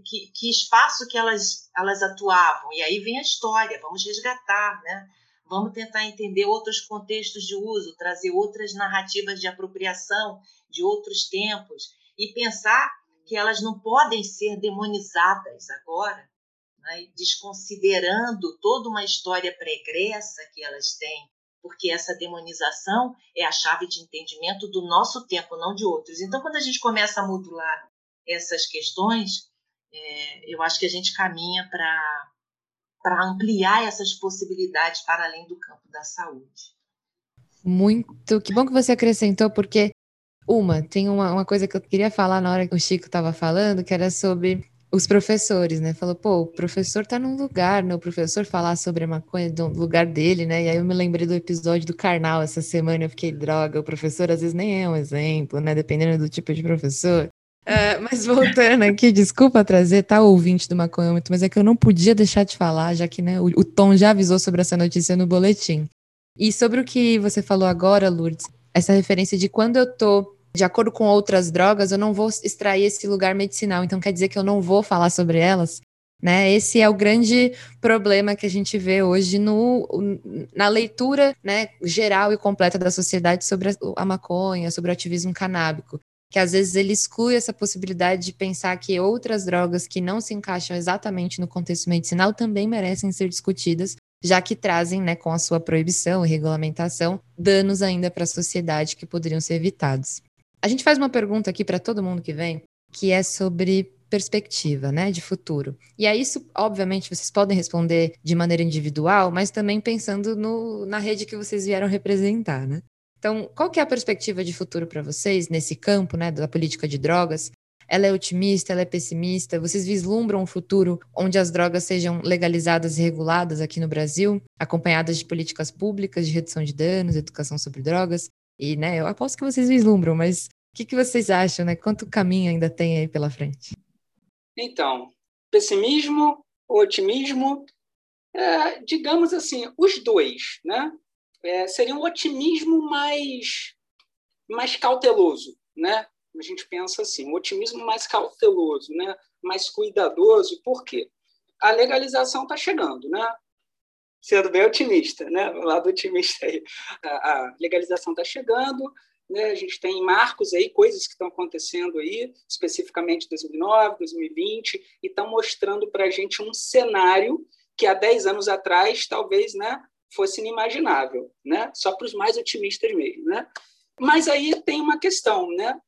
que, que espaço que elas, elas atuavam. E aí vem a história, vamos resgatar, né? vamos tentar entender outros contextos de uso, trazer outras narrativas de apropriação de outros tempos e pensar que elas não podem ser demonizadas agora, né? desconsiderando toda uma história pregressa que elas têm, porque essa demonização é a chave de entendimento do nosso tempo, não de outros. Então, quando a gente começa a modular essas questões, é, eu acho que a gente caminha para ampliar essas possibilidades para além do campo da saúde. Muito, que bom que você acrescentou, porque uma, tem uma, uma coisa que eu queria falar na hora que o Chico estava falando, que era sobre os professores, né? Falou, pô, o professor está num lugar, né? O professor falar sobre a maconha do lugar dele, né? E aí eu me lembrei do episódio do Karnal essa semana, eu fiquei, droga, o professor às vezes nem é um exemplo, né? Dependendo do tipo de professor. Uh, mas voltando aqui, desculpa trazer, tá, ouvinte do Maconhômetro, mas é que eu não podia deixar de falar, já que né, o, o, Tom já avisou sobre essa notícia no boletim. E sobre o que você falou agora, Lourdes, essa referência de quando eu tô de acordo com outras drogas, eu não vou extrair esse lugar medicinal, então quer dizer que eu não vou falar sobre elas? Né? Esse é o grande problema que a gente vê hoje no, na leitura né, geral e completa da sociedade sobre a, maconha, sobre o ativismo canábico que às vezes ele exclui essa possibilidade de pensar que outras drogas que não se encaixam exatamente no contexto medicinal também merecem ser discutidas, já que trazem, né, com a sua proibição e regulamentação, danos ainda para a sociedade que poderiam ser evitados. A gente faz uma pergunta aqui para todo mundo que vem, que é sobre perspectiva, né, de futuro. E a isso, obviamente, vocês podem responder de maneira individual, mas também pensando no, na rede que vocês vieram representar, né? Então, qual que é a perspectiva de futuro para vocês nesse campo, né, da política de drogas? Ela é otimista, ela é pessimista? Vocês vislumbram um futuro onde as drogas sejam legalizadas e reguladas aqui no Brasil, acompanhadas de políticas públicas de redução de danos, educação sobre drogas? E, né, eu aposto que vocês vislumbram, mas o que, que vocês acham, né? Quanto caminho ainda tem aí pela frente? Então, pessimismo, otimismo, é, digamos assim, os dois, né? é, seria um otimismo mais, mais cauteloso, né? A gente pensa assim, um otimismo mais cauteloso, né? mais cuidadoso. Por quê? A legalização está chegando, né? Sendo bem otimista, né? O lado otimista aí. A, legalização está chegando, né? A gente tem marcos aí, coisas que estão acontecendo aí, especificamente 2009, 2020, e estão mostrando para a gente um cenário que há 10 anos atrás, talvez, né, fosse inimaginável, né? Só para os mais otimistas mesmo, né? Mas aí tem uma questão, né?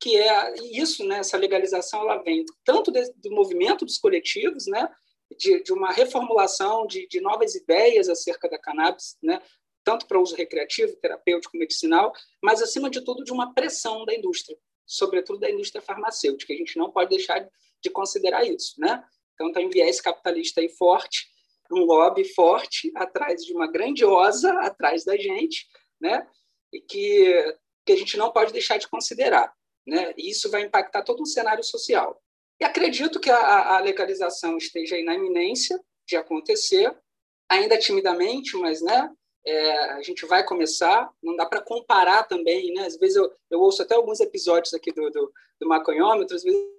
Que é isso, né? Essa legalização ela vem tanto do movimento dos coletivos, né? De, de uma reformulação de, de novas ideias acerca da cannabis, né? Tanto para uso recreativo, terapêutico, medicinal, mas acima de tudo de uma pressão da indústria, sobretudo da indústria farmacêutica. A gente não pode deixar de considerar isso, né? Então tem um viés capitalista aí forte um lobby forte atrás de uma grandiosa atrás da gente, né? E que, que a gente não pode deixar de considerar, né? E isso vai impactar todo um cenário social. E acredito que a, a legalização esteja na iminência de acontecer, ainda timidamente, mas, né? É, a gente vai começar, não dá para comparar também, né? Às vezes eu, eu ouço até alguns episódios aqui do, do, do maconhômetro, às vezes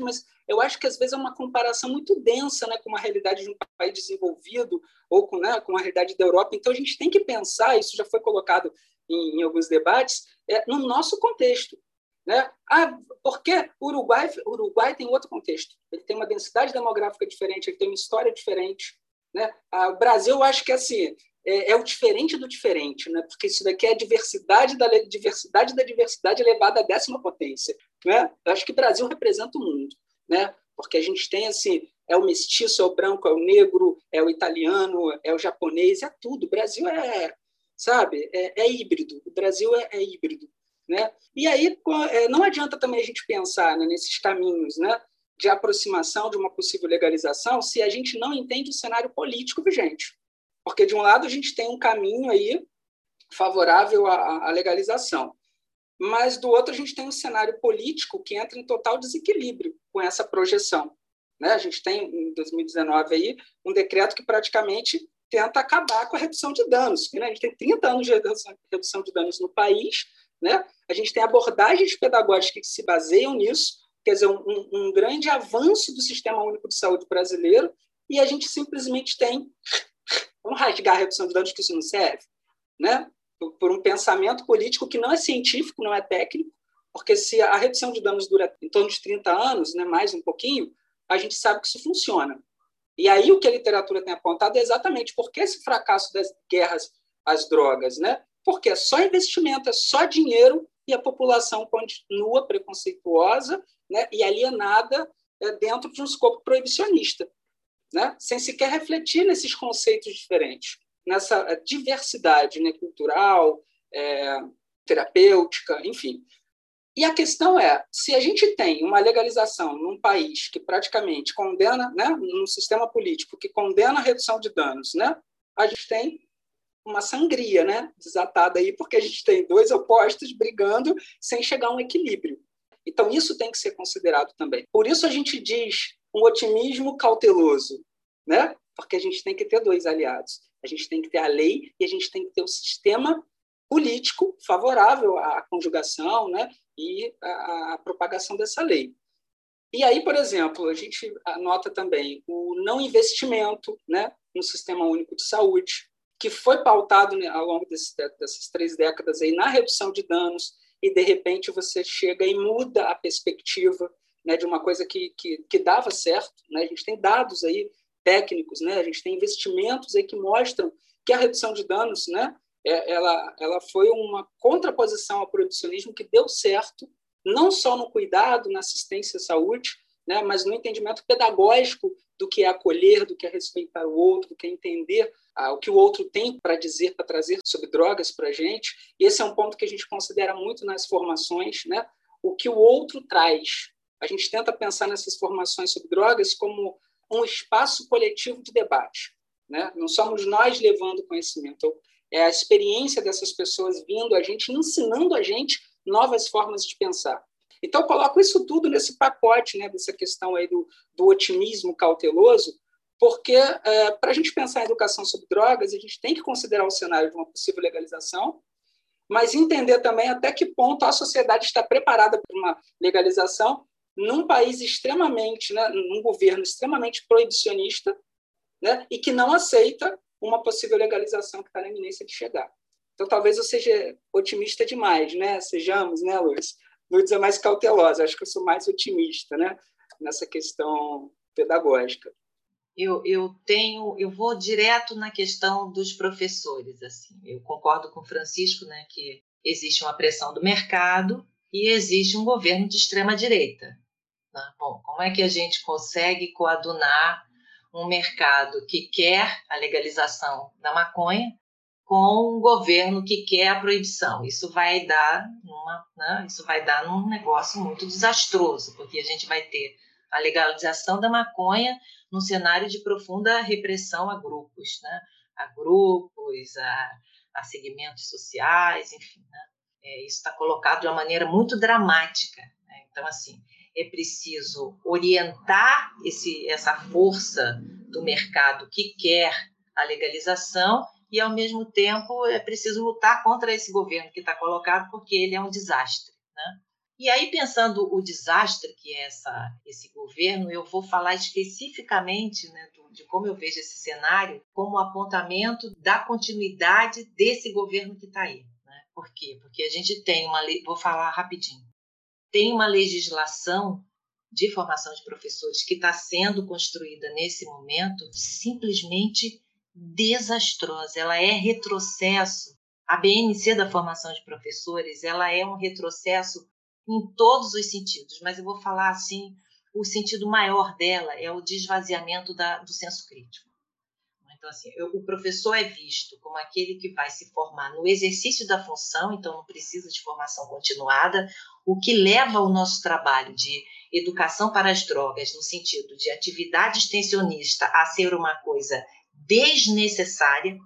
mas eu acho que às vezes é uma comparação muito densa né, com uma realidade de um país desenvolvido ou com, né, com a realidade da Europa. Então a gente tem que pensar, isso já foi colocado em, em alguns debates, é, no nosso contexto. Né? Ah, porque o Uruguai, Uruguai tem outro contexto. Ele tem uma densidade demográfica diferente, ele tem uma história diferente. Né? Ah, o Brasil, eu acho que assim, é, é, o diferente do diferente, né? porque isso daqui é a diversidade da diversidade da diversidade elevada à décima potência. Né? Eu acho que o Brasil representa o mundo, né? porque a gente tem assim, é o mestiço, é o branco, é o negro, é o italiano, é o japonês, é tudo. O Brasil é, sabe, é, é híbrido. O Brasil é, é, híbrido. Né? E aí é, não adianta também a gente pensar né, nesses caminhos né, de aproximação de uma possível legalização se a gente não entende o cenário político vigente. Porque, de um lado, a gente tem um caminho aí favorável à, legalização, mas, do outro, a gente tem um cenário político que entra em total desequilíbrio com essa projeção. Né? A gente tem, em 2019, aí, um decreto que praticamente tenta acabar com a redução de danos. Né? A gente tem 30 anos de redução de danos no país, né? a gente tem abordagens pedagógicas que se baseiam nisso, quer dizer, um, um grande avanço do Sistema Único de Saúde brasileiro, e a gente simplesmente tem. Vamos rasgar a redução de danos que isso não serve? Né? Por, um pensamento político que não é científico, não é técnico, porque se a redução de danos dura em torno de 30 anos, né, mais um pouquinho, a gente sabe que isso funciona. E aí o que a literatura tem apontado é exatamente por que esse fracasso das guerras às drogas, né? Porque é só investimento, é só dinheiro e a população continua preconceituosa né, e alienada é, dentro de um escopo proibicionista, né, sem sequer refletir nesses conceitos diferentes, nessa é, diversidade né, cultural, é, terapêutica, enfim. E a questão é, se a gente tem uma legalização num país que praticamente condena, né, num sistema político que condena a redução de danos, né, a gente tem uma sangria, né, desatada aí, porque a gente tem dois opostos brigando sem chegar a um equilíbrio. Então isso tem que ser considerado também. Por isso a gente diz um otimismo cauteloso, né? Porque a gente tem que ter dois aliados. A gente tem que ter a lei e a gente tem que ter o sistema político favorável à conjugação, né? E à propagação dessa lei. E aí, por exemplo, a gente anota também o não investimento, né, no sistema único de saúde, que foi pautado né, ao longo desse, dessas três décadas aí na redução de danos, e de repente você chega e muda a perspectiva né, de uma coisa que, que, que dava certo. Né? A gente tem dados aí técnicos, né? a gente tem investimentos aí que mostram que a redução de danos né, é, ela, ela foi uma contraposição ao proibicionismo que deu certo, não só no cuidado, na assistência à saúde, né, mas no entendimento pedagógico do que é acolher, do que é respeitar o outro, do que é entender ah, o que o outro tem para dizer, para trazer sobre drogas para a gente. Esse é um ponto que a gente considera muito nas formações, né? o que o outro traz. A gente tenta pensar nessas formações sobre drogas como um espaço coletivo de debate. Né? Não somos nós levando conhecimento, é a experiência dessas pessoas vindo a gente, ensinando a gente novas formas de pensar. Então, eu coloco isso tudo nesse pacote, né, dessa questão aí do, do otimismo cauteloso, porque é, para a gente pensar em educação sobre drogas, a gente tem que considerar o cenário de uma possível legalização, mas entender também até que ponto a sociedade está preparada para uma legalização num país extremamente, né, num governo extremamente proibicionista, né, e que não aceita uma possível legalização que está na iminência de chegar. Então, talvez eu seja otimista demais, né? Sejamos, né, Luiz? Luiz é mais cautelosa, acho que eu sou mais otimista, né? Nessa questão pedagógica eu, eu tenho, eu vou direto na questão dos professores. Assim, eu concordo com o Francisco, né, que existe uma pressão do mercado e existe um governo de extrema direita. Né? Bom, como é que a gente consegue coadunar um mercado que quer a legalização da maconha com um governo que quer a proibição? Isso vai dar uma, né, isso vai dar num negócio muito desastroso, porque a gente vai ter a legalização da maconha num cenário de profunda repressão a grupos, né? a grupos, a, a segmentos sociais, enfim. Né? É, isso está colocado de uma maneira muito dramática. Né? Então, assim, é preciso orientar esse, essa força do mercado que quer a legalização e, ao mesmo tempo, é preciso lutar contra esse governo que está colocado, porque ele é um desastre. Né? E aí, pensando o desastre que é essa, esse governo, eu vou falar especificamente né, do, de como eu vejo esse cenário como apontamento da continuidade desse governo que está aí. Né? Por quê? Porque a gente tem uma vou falar rapidinho, tem uma legislação de formação de professores que está sendo construída nesse momento simplesmente desastrosa. Ela é retrocesso. A BNC da formação de professores, ela é um retrocesso em todos os sentidos, mas eu vou falar assim, o sentido maior dela é o desvaziamento da, do senso crítico. Então, assim, eu, o professor é visto como aquele que vai se formar no exercício da função, então não precisa de formação continuada, o que leva o nosso trabalho de educação para as drogas, no sentido de atividade extensionista, a ser uma coisa desnecessária,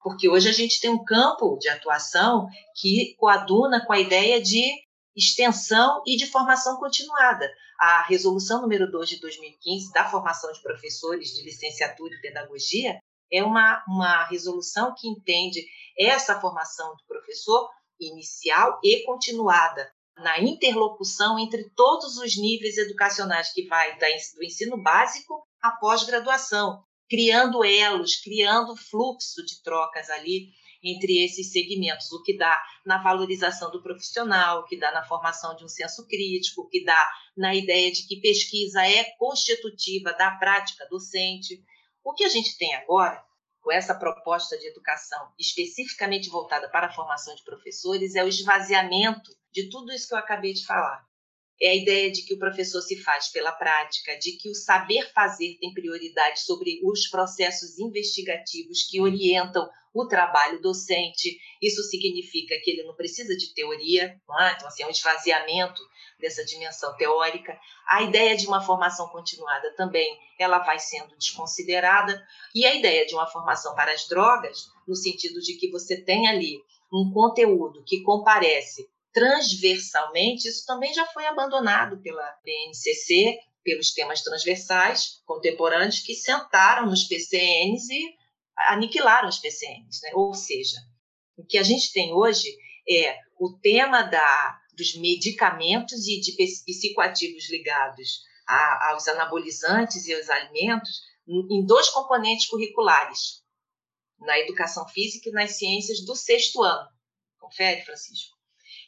porque hoje a gente tem um campo de atuação que coaduna com a ideia de extensão e de formação continuada. A resolução número 2 de 2015 da formação de professores de licenciatura e pedagogia é uma, uma resolução que entende essa formação do professor inicial e continuada, na interlocução entre todos os níveis educacionais que vai do ensino básico à pós-graduação, criando elos, criando fluxo de trocas ali entre esses segmentos, o que dá na valorização do profissional, o que dá na formação de um senso crítico, o que dá na ideia de que pesquisa é constitutiva da prática docente. O que a gente tem agora, com essa proposta de educação especificamente voltada para a formação de professores, é o esvaziamento de tudo isso que eu acabei de falar. É a ideia de que o professor se faz pela prática, de que o saber fazer tem prioridade sobre os processos investigativos que orientam o trabalho docente. Isso significa que ele não precisa de teoria, é? então assim, é um esvaziamento dessa dimensão teórica. A ideia de uma formação continuada também, ela vai sendo desconsiderada. E a ideia de uma formação para as drogas, no sentido de que você tem ali um conteúdo que comparece transversalmente, isso também já foi abandonado pela BNCC, pelos temas transversais contemporâneos que sentaram nos PCNs e aniquilaram os PCNs. Né? Ou seja, o que a gente tem hoje é o tema da, dos medicamentos e de psicoativos ligados a, aos anabolizantes e aos alimentos em dois componentes curriculares, na educação física e nas ciências do sexto ano. Confere, Francisco?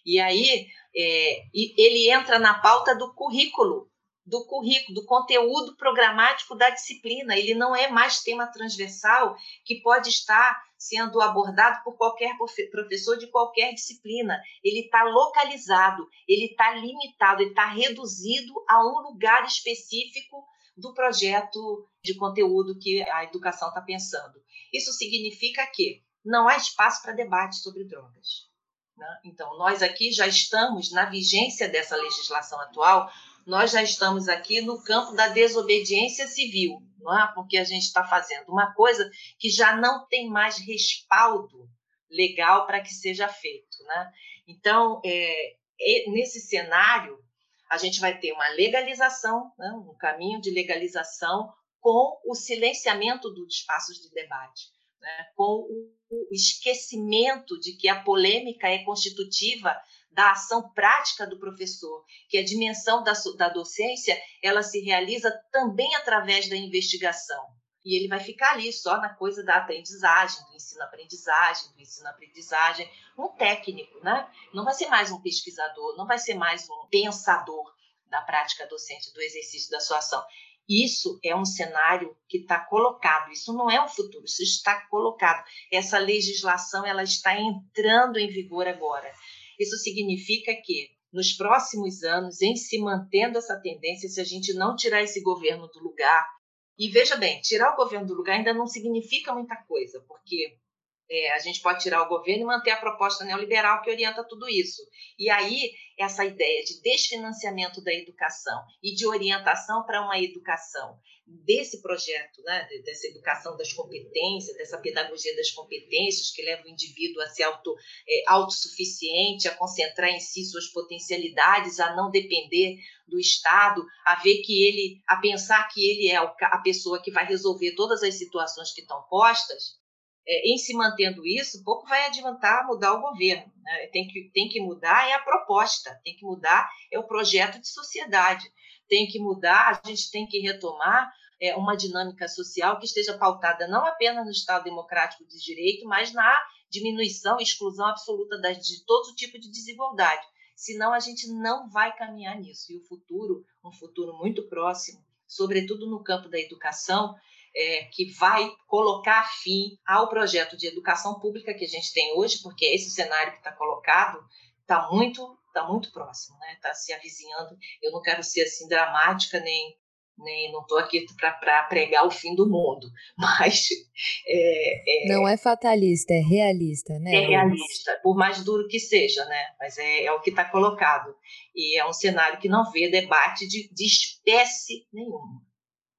E aí é, ele entra na pauta do currículo, do currículo, do conteúdo programático da disciplina. Ele não é mais tema transversal que pode estar sendo abordado por qualquer professor de qualquer disciplina. Ele está localizado, ele está limitado, ele está reduzido a um lugar específico do projeto de conteúdo que a educação está pensando. Isso significa que não há espaço para debate sobre drogas. Né? Então, nós aqui já estamos, na vigência dessa legislação atual, nós já estamos aqui no campo da desobediência civil, não é? porque a gente está fazendo uma coisa que já não tem mais respaldo legal para que seja feito. Né? Então, é, nesse cenário, a gente vai ter uma legalização, né? um caminho de legalização com o silenciamento dos espaços de debate né, com o esquecimento de que a polêmica é constitutiva da ação prática do professor, que a dimensão da, da docência ela se realiza também através da investigação. E ele vai ficar ali só na coisa da aprendizagem, do ensino-aprendizagem, do ensino-aprendizagem, um técnico, né? Não vai ser mais um pesquisador, não vai ser mais um pensador da prática docente, do exercício da sua ação. Isso é um cenário que está colocado, isso não é um futuro, isso está colocado. Essa legislação ela está entrando em vigor agora. Isso significa que nos próximos anos, em se mantendo essa tendência, se a gente não tirar esse governo do lugar, e veja bem, tirar o governo do lugar ainda não significa muita coisa, porque é, a gente pode tirar o governo e manter a proposta neoliberal que orienta tudo isso. E aí, essa ideia de desfinanciamento da educação e de orientação para uma educação desse projeto, né, dessa educação das competências, dessa pedagogia das competências que leva o indivíduo a ser auto, é, autossuficiente, a concentrar em si suas potencialidades, a não depender do Estado, a ver que ele, a pensar que ele é a pessoa que vai resolver todas as situações que estão postas, em se mantendo isso, pouco vai adiantar mudar o governo. Né? Tem, que, tem que mudar é a proposta, tem que mudar é o projeto de sociedade, tem que mudar, a gente tem que retomar é, uma dinâmica social que esteja pautada não apenas no Estado democrático de direito, mas na diminuição exclusão absoluta das, de todo tipo de desigualdade. Senão a gente não vai caminhar nisso. E o futuro, um futuro muito próximo, sobretudo no campo da educação, é, que vai colocar fim ao projeto de educação pública que a gente tem hoje, porque esse cenário que está colocado está muito, tá muito próximo, está né? Tá se avizinhando. Eu não quero ser assim dramática nem nem não estou aqui para pregar o fim do mundo, mas é, é, não é fatalista, é realista, né? É realista, por mais duro que seja, né? Mas é, é o que está colocado e é um cenário que não vê debate de, de espécie nenhuma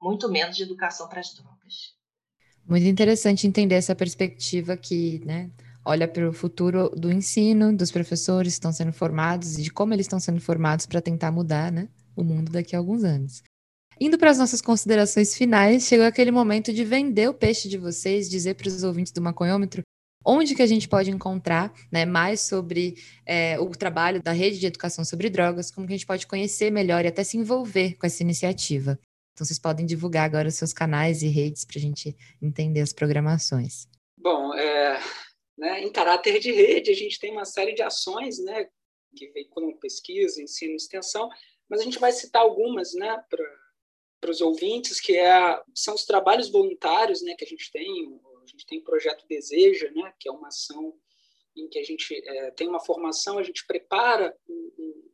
muito menos de educação para as drogas. Muito interessante entender essa perspectiva que, né, olha para o futuro do ensino, dos professores que estão sendo formados e de como eles estão sendo formados para tentar mudar, né, o mundo daqui a alguns anos. Indo para as nossas considerações finais, chegou aquele momento de vender o peixe de vocês, dizer para os ouvintes do Maconhômetro onde que a gente pode encontrar né, mais sobre é, o trabalho da rede de educação sobre drogas, como que a gente pode conhecer melhor e até se envolver com essa iniciativa. Então, vocês podem divulgar agora os seus canais e redes para a gente entender as programações. Bom, é, né, em caráter de rede, a gente tem uma série de ações né, que veiculam pesquisa, ensino e extensão, mas a gente vai citar algumas né, para os ouvintes, que é, são os trabalhos voluntários né, que a gente tem, a gente tem o projeto Deseja, né, que é uma ação em que a gente é, tem uma formação, a gente prepara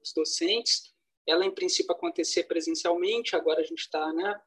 os docentes, ela em princípio acontecer presencialmente, agora a gente está né,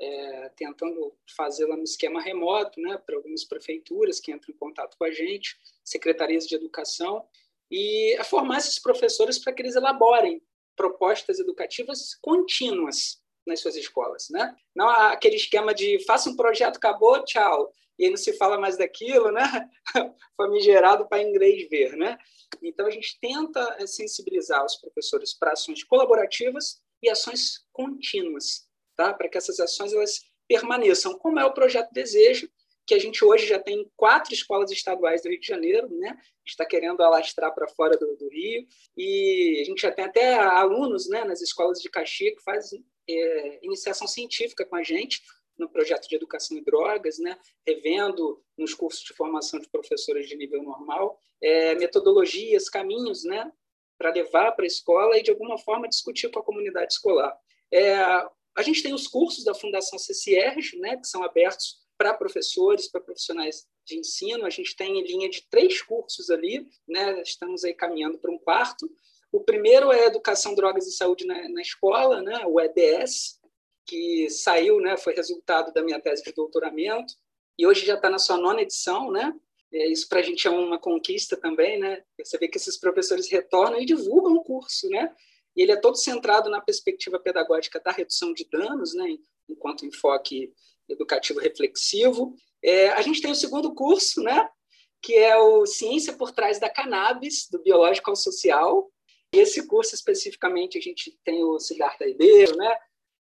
é, tentando fazê-la no esquema remoto, né, para algumas prefeituras que entram em contato com a gente, secretarias de educação, e a formar esses professores para que eles elaborem propostas educativas contínuas nas suas escolas, né? Não aquele esquema de faça um projeto, acabou, tchau, e aí não se fala mais daquilo, né? Famigerado para inglês ver, né? Então a gente tenta eh, sensibilizar os professores para ações colaborativas e ações contínuas, tá? Para que essas ações elas permaneçam, como é o projeto Desejo, que a gente hoje já tem quatro escolas estaduais do Rio de Janeiro, né? está querendo alastrar para fora do, do, Rio, e a gente já tem até alunos né, nas escolas de Caxias que fazem é, iniciação científica com a gente no projeto de educação em drogas, né, revendo nos cursos de formação de professores de nível normal, é, metodologias, caminhos, né, para levar para a escola e de alguma forma discutir com a comunidade escolar. É, a gente tem os cursos da Fundação CCR, né, que são abertos para professores, para profissionais de ensino. A gente tem em linha de três cursos ali, né? estamos aí caminhando para um quarto. O primeiro é Educação, Drogas e Saúde na, na Escola, né? o EDS, que saiu, né? foi resultado da minha tese de doutoramento, e hoje já está na sua nona edição, né? É, isso para a gente é uma conquista também, né? Perceber que esses professores retornam e divulgam o curso, né? E ele é todo centrado na perspectiva pedagógica da redução de danos, né? Enquanto enfoque educativo reflexivo. É, a gente tem o segundo curso, né, que é o Ciência por Trás da Cannabis, do Biológico ao Social. E esse curso, especificamente, a gente tem o Siddhartha Ribeiro, né,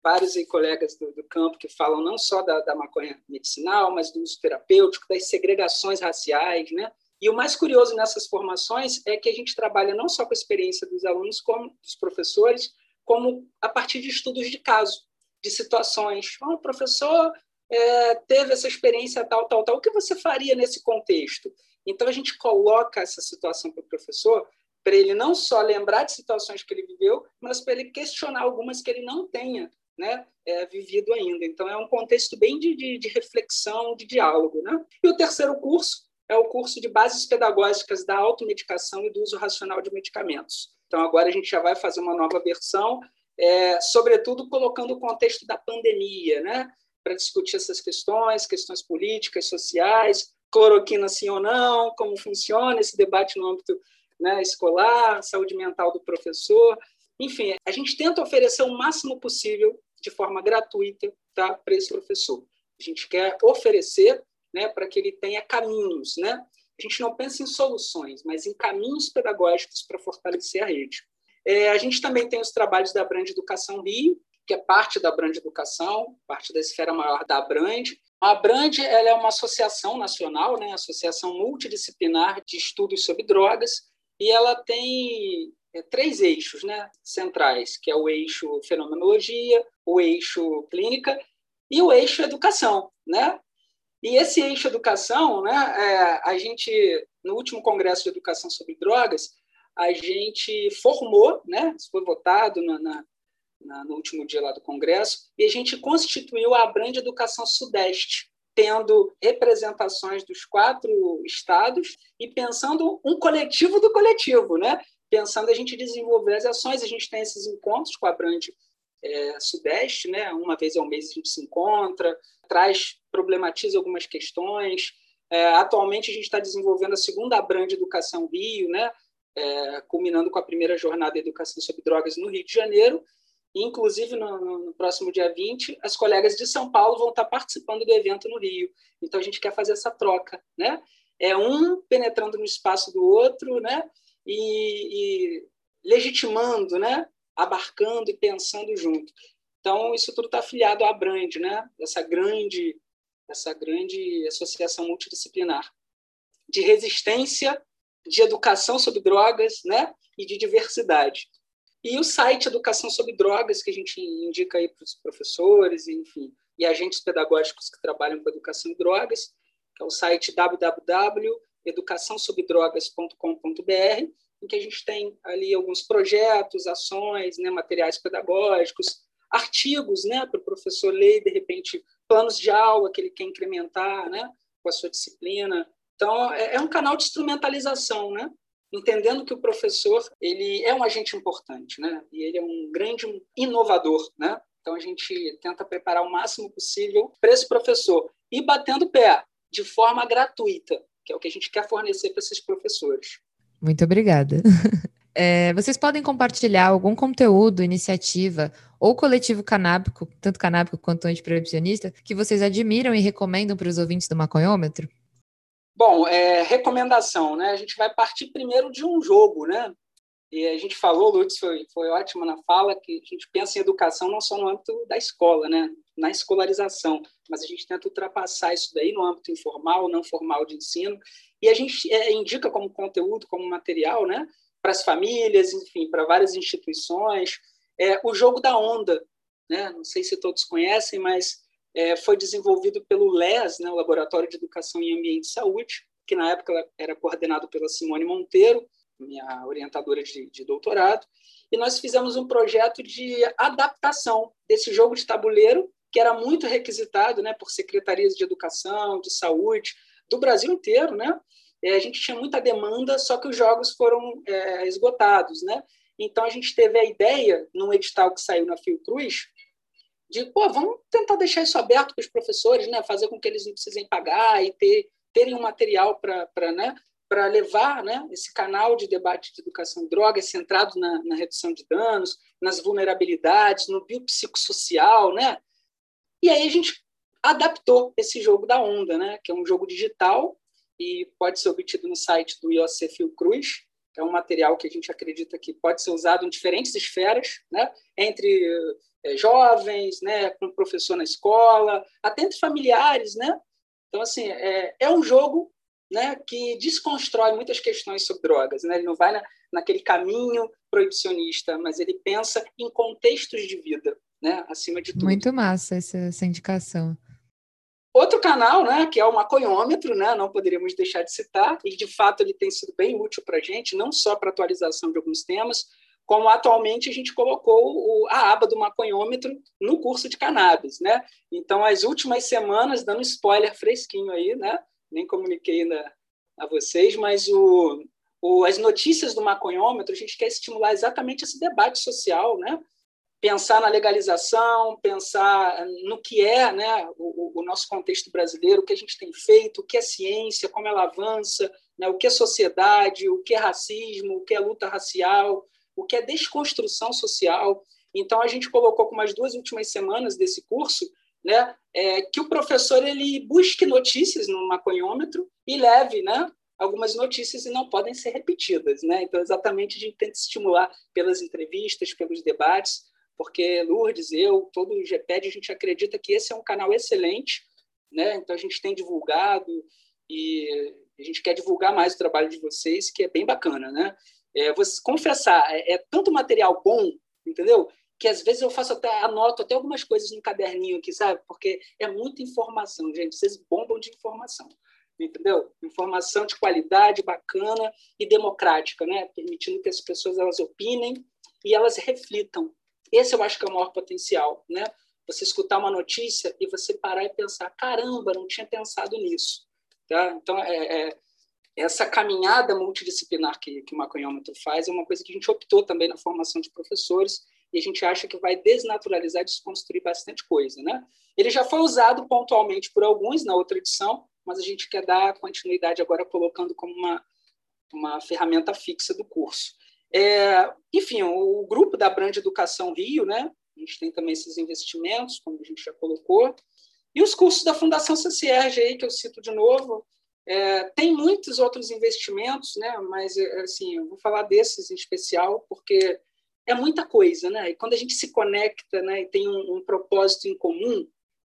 vários colegas do, do, campo que falam não só da, da, maconha medicinal, mas do uso terapêutico, das segregações raciais, né? E o mais curioso nessas formações é que a gente trabalha não só com a experiência dos alunos, como dos professores, como a partir de estudos de caso, de situações. Oh, o professor é, teve essa experiência tal, tal, tal. O que você faria nesse contexto? Então, a gente coloca essa situação para o professor para ele não só lembrar de situações que ele viveu, mas para ele questionar algumas que ele não tenha né, é, vivido ainda. Então, é um contexto bem de, de, de, reflexão, de diálogo. Né? E o terceiro curso é o curso de Bases Pedagógicas da Automedicação e do Uso Racional de Medicamentos. Então, agora a gente já vai fazer uma nova versão, é, sobretudo colocando o contexto da pandemia, né? para discutir essas questões, questões políticas, sociais, cloroquina sim ou não, como funciona esse debate no âmbito né, escolar, saúde mental do professor. Enfim, a gente tenta oferecer o máximo possível de forma gratuita tá, para esse professor. A gente quer oferecer né, para que ele tenha caminhos. Né? A gente não pensa em soluções, mas em caminhos pedagógicos para fortalecer a rede. É, a gente também tem os trabalhos da Brand Educação Rio, que é parte da Brand Educação, parte da esfera maior da Brand. A Brand ela é uma associação nacional, né, associação multidisciplinar de estudos sobre drogas, e ela tem é, três eixos né, centrais, que é o eixo fenomenologia, o eixo clínica e o eixo educação. Né? E esse eixo educação, né, é, a gente, no último congresso de educação sobre drogas, a gente formou, né, foi votado na, na na, no último dia lá do Congresso, e a gente constituiu a Brand Educação Sudeste, tendo representações dos quatro estados e pensando um coletivo do coletivo, né? Pensando a gente desenvolver as ações, a gente tem esses encontros com a Brand é, Sudeste, né? Uma vez ao mês a gente se encontra, traz, problematiza algumas questões. É, atualmente a gente está desenvolvendo a segunda Brand Educação Rio, né? É, culminando com a primeira jornada de educação sobre drogas no Rio de Janeiro, Inclusive, no, no, próximo dia 20, as colegas de São Paulo vão estar participando do evento no Rio. Então, a gente quer fazer essa troca, né? É um penetrando no espaço do outro, né? E, e legitimando, né? Abarcando e pensando junto. Então, isso tudo está afiliado à Brand, né? Essa grande, essa grande associação multidisciplinar. de resistência, de educação sobre drogas, né? E de diversidade. E o site Educação sobre Drogas, que a gente indica aí para os professores, enfim, e agentes pedagógicos que trabalham com educação e drogas, que é o site www.educaçãosobredrogas.com.br, em que a gente tem ali alguns projetos, ações, né, materiais pedagógicos, artigos né, para o professor ler, de repente, planos de aula que ele quer incrementar né, com a sua disciplina. Então, é, é um canal de instrumentalização, né? entendendo que o professor ele é um agente importante, né? E ele é um grande inovador, né? Então a gente tenta preparar o máximo possível para esse professor e batendo pé de forma gratuita, que é o que a gente quer fornecer para esses professores. Muito obrigada. É, vocês podem compartilhar algum conteúdo, iniciativa ou coletivo canábico, tanto canábico quanto antiproibicionista, que vocês admiram e recomendam para os ouvintes do Maconhômetro? Bom, é, recomendação, né? A gente vai partir primeiro de um jogo, né? E a gente falou, Lutz, foi, foi ótimo na fala, que a gente pensa em educação não só no âmbito da escola, né? na escolarização, mas a gente tenta ultrapassar isso daí no âmbito informal, não formal de ensino, e a gente é, indica como conteúdo, como material, né? para as famílias, enfim, para várias instituições, é, o jogo da onda, né? não sei se todos conhecem, mas é, foi desenvolvido pelo LES, né, o Laboratório de Educação em Ambiente de Saúde, que na época era coordenado pela Simone Monteiro, minha orientadora de, de doutorado, e nós fizemos um projeto de adaptação desse jogo de tabuleiro, que era muito requisitado né, por secretarias de educação, de saúde, do Brasil inteiro. Né? A gente tinha muita demanda, só que os jogos foram é, esgotados. Né? Então, a gente teve a ideia, num edital que saiu na Fiocruz, de, pô, vamos tentar deixar isso aberto para os professores, né? fazer com que eles não precisem pagar e ter, terem um material para né? Para levar né, esse canal de debate de educação em drogas centrado na, na, redução de danos, nas vulnerabilidades, no biopsicossocial, né? E aí a gente adaptou esse jogo da onda, né? Que é um jogo digital e pode ser obtido no site do IOC Fiocruz. É um material que a gente acredita que pode ser usado em diferentes esferas, né? Entre é, jovens, né, com professor na escola, até entre familiares, né? Então, assim, é, é um jogo né, que desconstrói muitas questões sobre drogas. Né? Ele não vai na, naquele caminho proibicionista, mas ele pensa em contextos de vida, né, acima de tudo. Muito massa essa, essa indicação. Outro canal, né, que é o maconhômetro, né, não poderíamos deixar de citar, e de fato ele tem sido bem útil para a gente, não só para atualização de alguns temas, como atualmente a gente colocou a aba do maconhômetro no curso de cannabis, né? Então, as últimas semanas, dando spoiler fresquinho aí, né? Nem comuniquei ainda a vocês, mas o, o, as notícias do maconhômetro, a gente quer estimular exatamente esse debate social, né? Pensar na legalização, pensar no que é né, o, o nosso contexto brasileiro, o que a gente tem feito, o que é ciência, como ela avança, né, o que é sociedade, o que é racismo, o que é luta racial, o que é desconstrução social. Então, a gente colocou como as duas últimas semanas desse curso né, é, que o professor ele busque notícias no maconhômetro e leve né, algumas notícias e não podem ser repetidas. Né? Então, exatamente, a gente tenta estimular pelas entrevistas, pelos debates, porque Lourdes, eu, todo o GPED, a gente acredita que esse é um canal excelente, né? então a gente tem divulgado e a gente quer divulgar mais o trabalho de vocês, que é bem bacana. Né? É, você confessar, é, é tanto material bom, entendeu? Que às vezes eu faço até, anoto até algumas coisas no caderninho aqui, sabe? Porque é muita informação, gente. Vocês bombam de informação, entendeu? Informação de qualidade, bacana e democrática, né? Permitindo que as pessoas elas opinem e elas reflitam. Esse eu acho que é o maior potencial, né? Você escutar uma notícia e você parar e pensar, caramba, não tinha pensado nisso. Tá? Então, é, é essa caminhada multidisciplinar que, que o maconhômetro faz é uma coisa que a gente optou também na formação de professores e a gente acha que vai desnaturalizar e desconstruir bastante coisa. Né? Ele já foi usado pontualmente por alguns na outra edição, mas a gente quer dar continuidade agora colocando como uma, uma ferramenta fixa do curso. É, enfim, o grupo da Brand Educação Rio, né? a gente tem também esses investimentos, como a gente já colocou, e os cursos da Fundação CCRG, que eu cito de novo, é, tem muitos outros investimentos, né? mas é, assim, eu vou falar desses em especial, porque é muita coisa. Né? E quando a gente se conecta né, e tem um, um propósito em comum,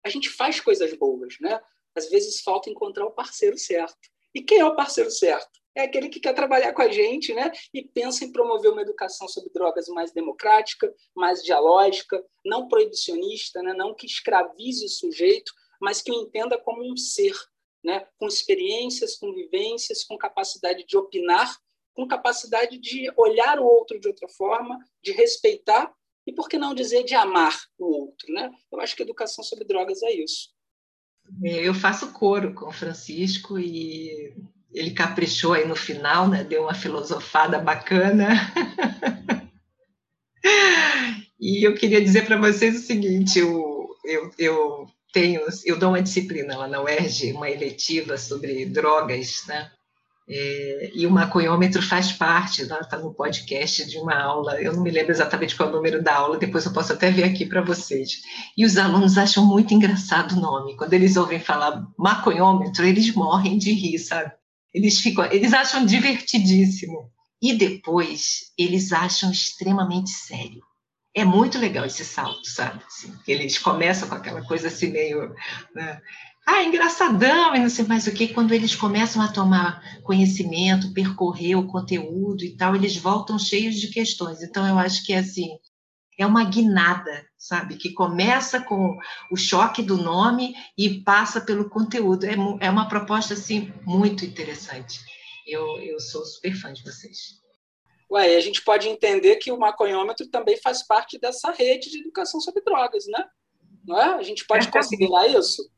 a gente faz coisas boas. Né? Às vezes falta encontrar o parceiro certo. E quem é o parceiro certo? É aquele que quer trabalhar com a gente né? e pensa em promover uma educação sobre drogas mais democrática, mais dialógica, não proibicionista, né? não que escravize o sujeito, mas que o entenda como um ser, né? com experiências, com vivências, com capacidade de opinar, com capacidade de olhar o outro de outra forma, de respeitar e, por que não dizer, de amar o outro. Né? Eu acho que educação sobre drogas é isso. É, eu faço coro com o Francisco e ele caprichou aí no final, né? deu uma filosofada bacana. e eu queria dizer para vocês o seguinte: eu, eu, eu tenho, eu dou uma disciplina lá na UERJ, uma eletiva sobre drogas, né? É, e o maconhômetro faz parte, está né? no podcast de uma aula, eu não me lembro exatamente qual é o número da aula, depois eu posso até ver aqui para vocês. E os alunos acham muito engraçado o nome. Quando eles ouvem falar maconhômetro, eles morrem de rir, sabe? Eles, ficam, eles acham divertidíssimo. E depois, eles acham extremamente sério é muito legal esse salto, sabe? Assim, eles começam com aquela coisa assim meio. Né? Ah, engraçadão e não sei mais o que. Quando eles começam a tomar conhecimento, percorrer o conteúdo e tal, eles voltam cheios de questões. Então, eu acho que é assim. É uma guinada, sabe? Que começa com o choque do nome e passa pelo conteúdo. É, é uma proposta, assim, muito interessante. Eu, eu sou super fã de vocês. Ué, a gente pode entender que o maconhômetro também faz parte dessa rede de educação sobre drogas, né? Não é? A gente pode conseguir lá isso?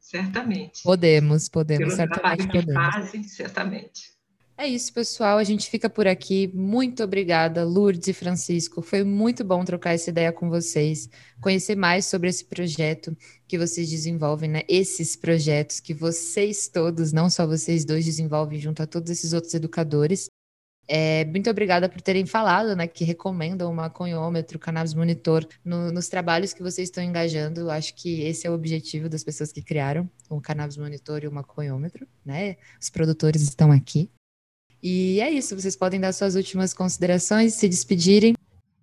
Certamente. Podemos, podemos, Pelo certamente podemos. Fazem, certamente. É isso, pessoal. A gente fica por aqui. Muito obrigada, Lourdes e Francisco. Foi muito bom trocar essa ideia com vocês, conhecer mais sobre esse projeto que vocês desenvolvem, né? Esses projetos que vocês todos, não só vocês dois, desenvolvem junto a todos esses outros educadores. É, muito obrigada por terem falado, né, que recomendam o maconhômetro, o cannabis monitor no, nos trabalhos que vocês estão engajando. Acho que esse é o objetivo das pessoas que criaram o cannabis monitor e o maconhômetro, né? Os produtores estão aqui. E é isso, vocês podem dar suas últimas considerações, se despedirem.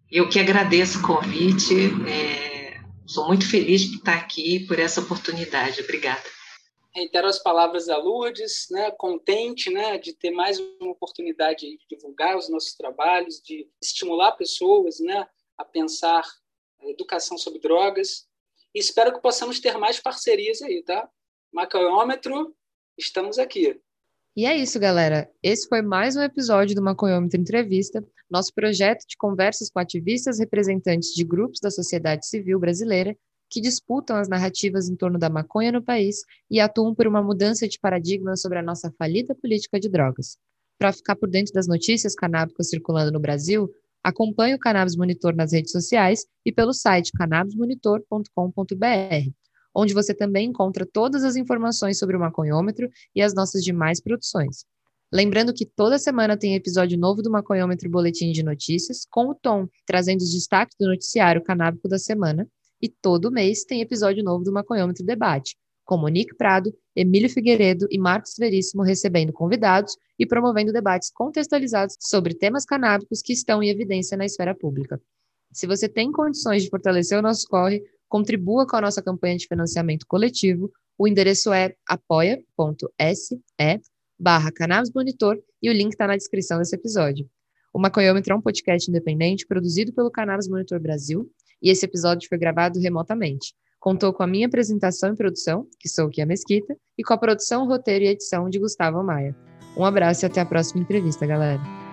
Eu que agradeço o convite, é, sou muito feliz por estar aqui, por essa oportunidade. Obrigada reitero as palavras da Lourdes, né, contente né, de ter mais uma oportunidade de divulgar os nossos trabalhos, de estimular pessoas né, a pensar educação sobre drogas. E espero que possamos ter mais parcerias aí, tá? Maconhômetro, estamos aqui. E é isso, galera. Esse foi mais um episódio do Maconhômetro Entrevista, nosso projeto de conversas com ativistas representantes de grupos da sociedade civil brasileira que disputam as narrativas em torno da maconha no país e atuam por uma mudança de paradigma sobre a nossa falida política de drogas. Para ficar por dentro das notícias canábicas circulando no Brasil, acompanhe o Cannabis Monitor nas redes sociais e pelo site cannabismonitor.com.br, onde você também encontra todas as informações sobre o maconhômetro e as nossas demais produções. Lembrando que toda semana tem episódio novo do Maconhômetro Boletim de Notícias, com o Tom trazendo os destaques do noticiário canábico da semana, e todo mês tem episódio novo do Maconhômetro Debate, com Monique Prado, Emílio Figueiredo e Marcos Veríssimo recebendo convidados e promovendo debates contextualizados sobre temas canábicos que estão em evidência na esfera pública. Se você tem condições de fortalecer o nosso corre, contribua com a nossa campanha de financiamento coletivo. O endereço é apoia.se barra Cannabis Monitor e o link está na descrição desse episódio. O Maconhômetro é um podcast independente produzido pelo Cannabis Monitor Brasil e esse episódio foi gravado remotamente. Contou com a minha apresentação e produção, que sou Kia Mesquita, e com a produção, roteiro e edição de Gustavo Maia. Um abraço e até a próxima entrevista, galera.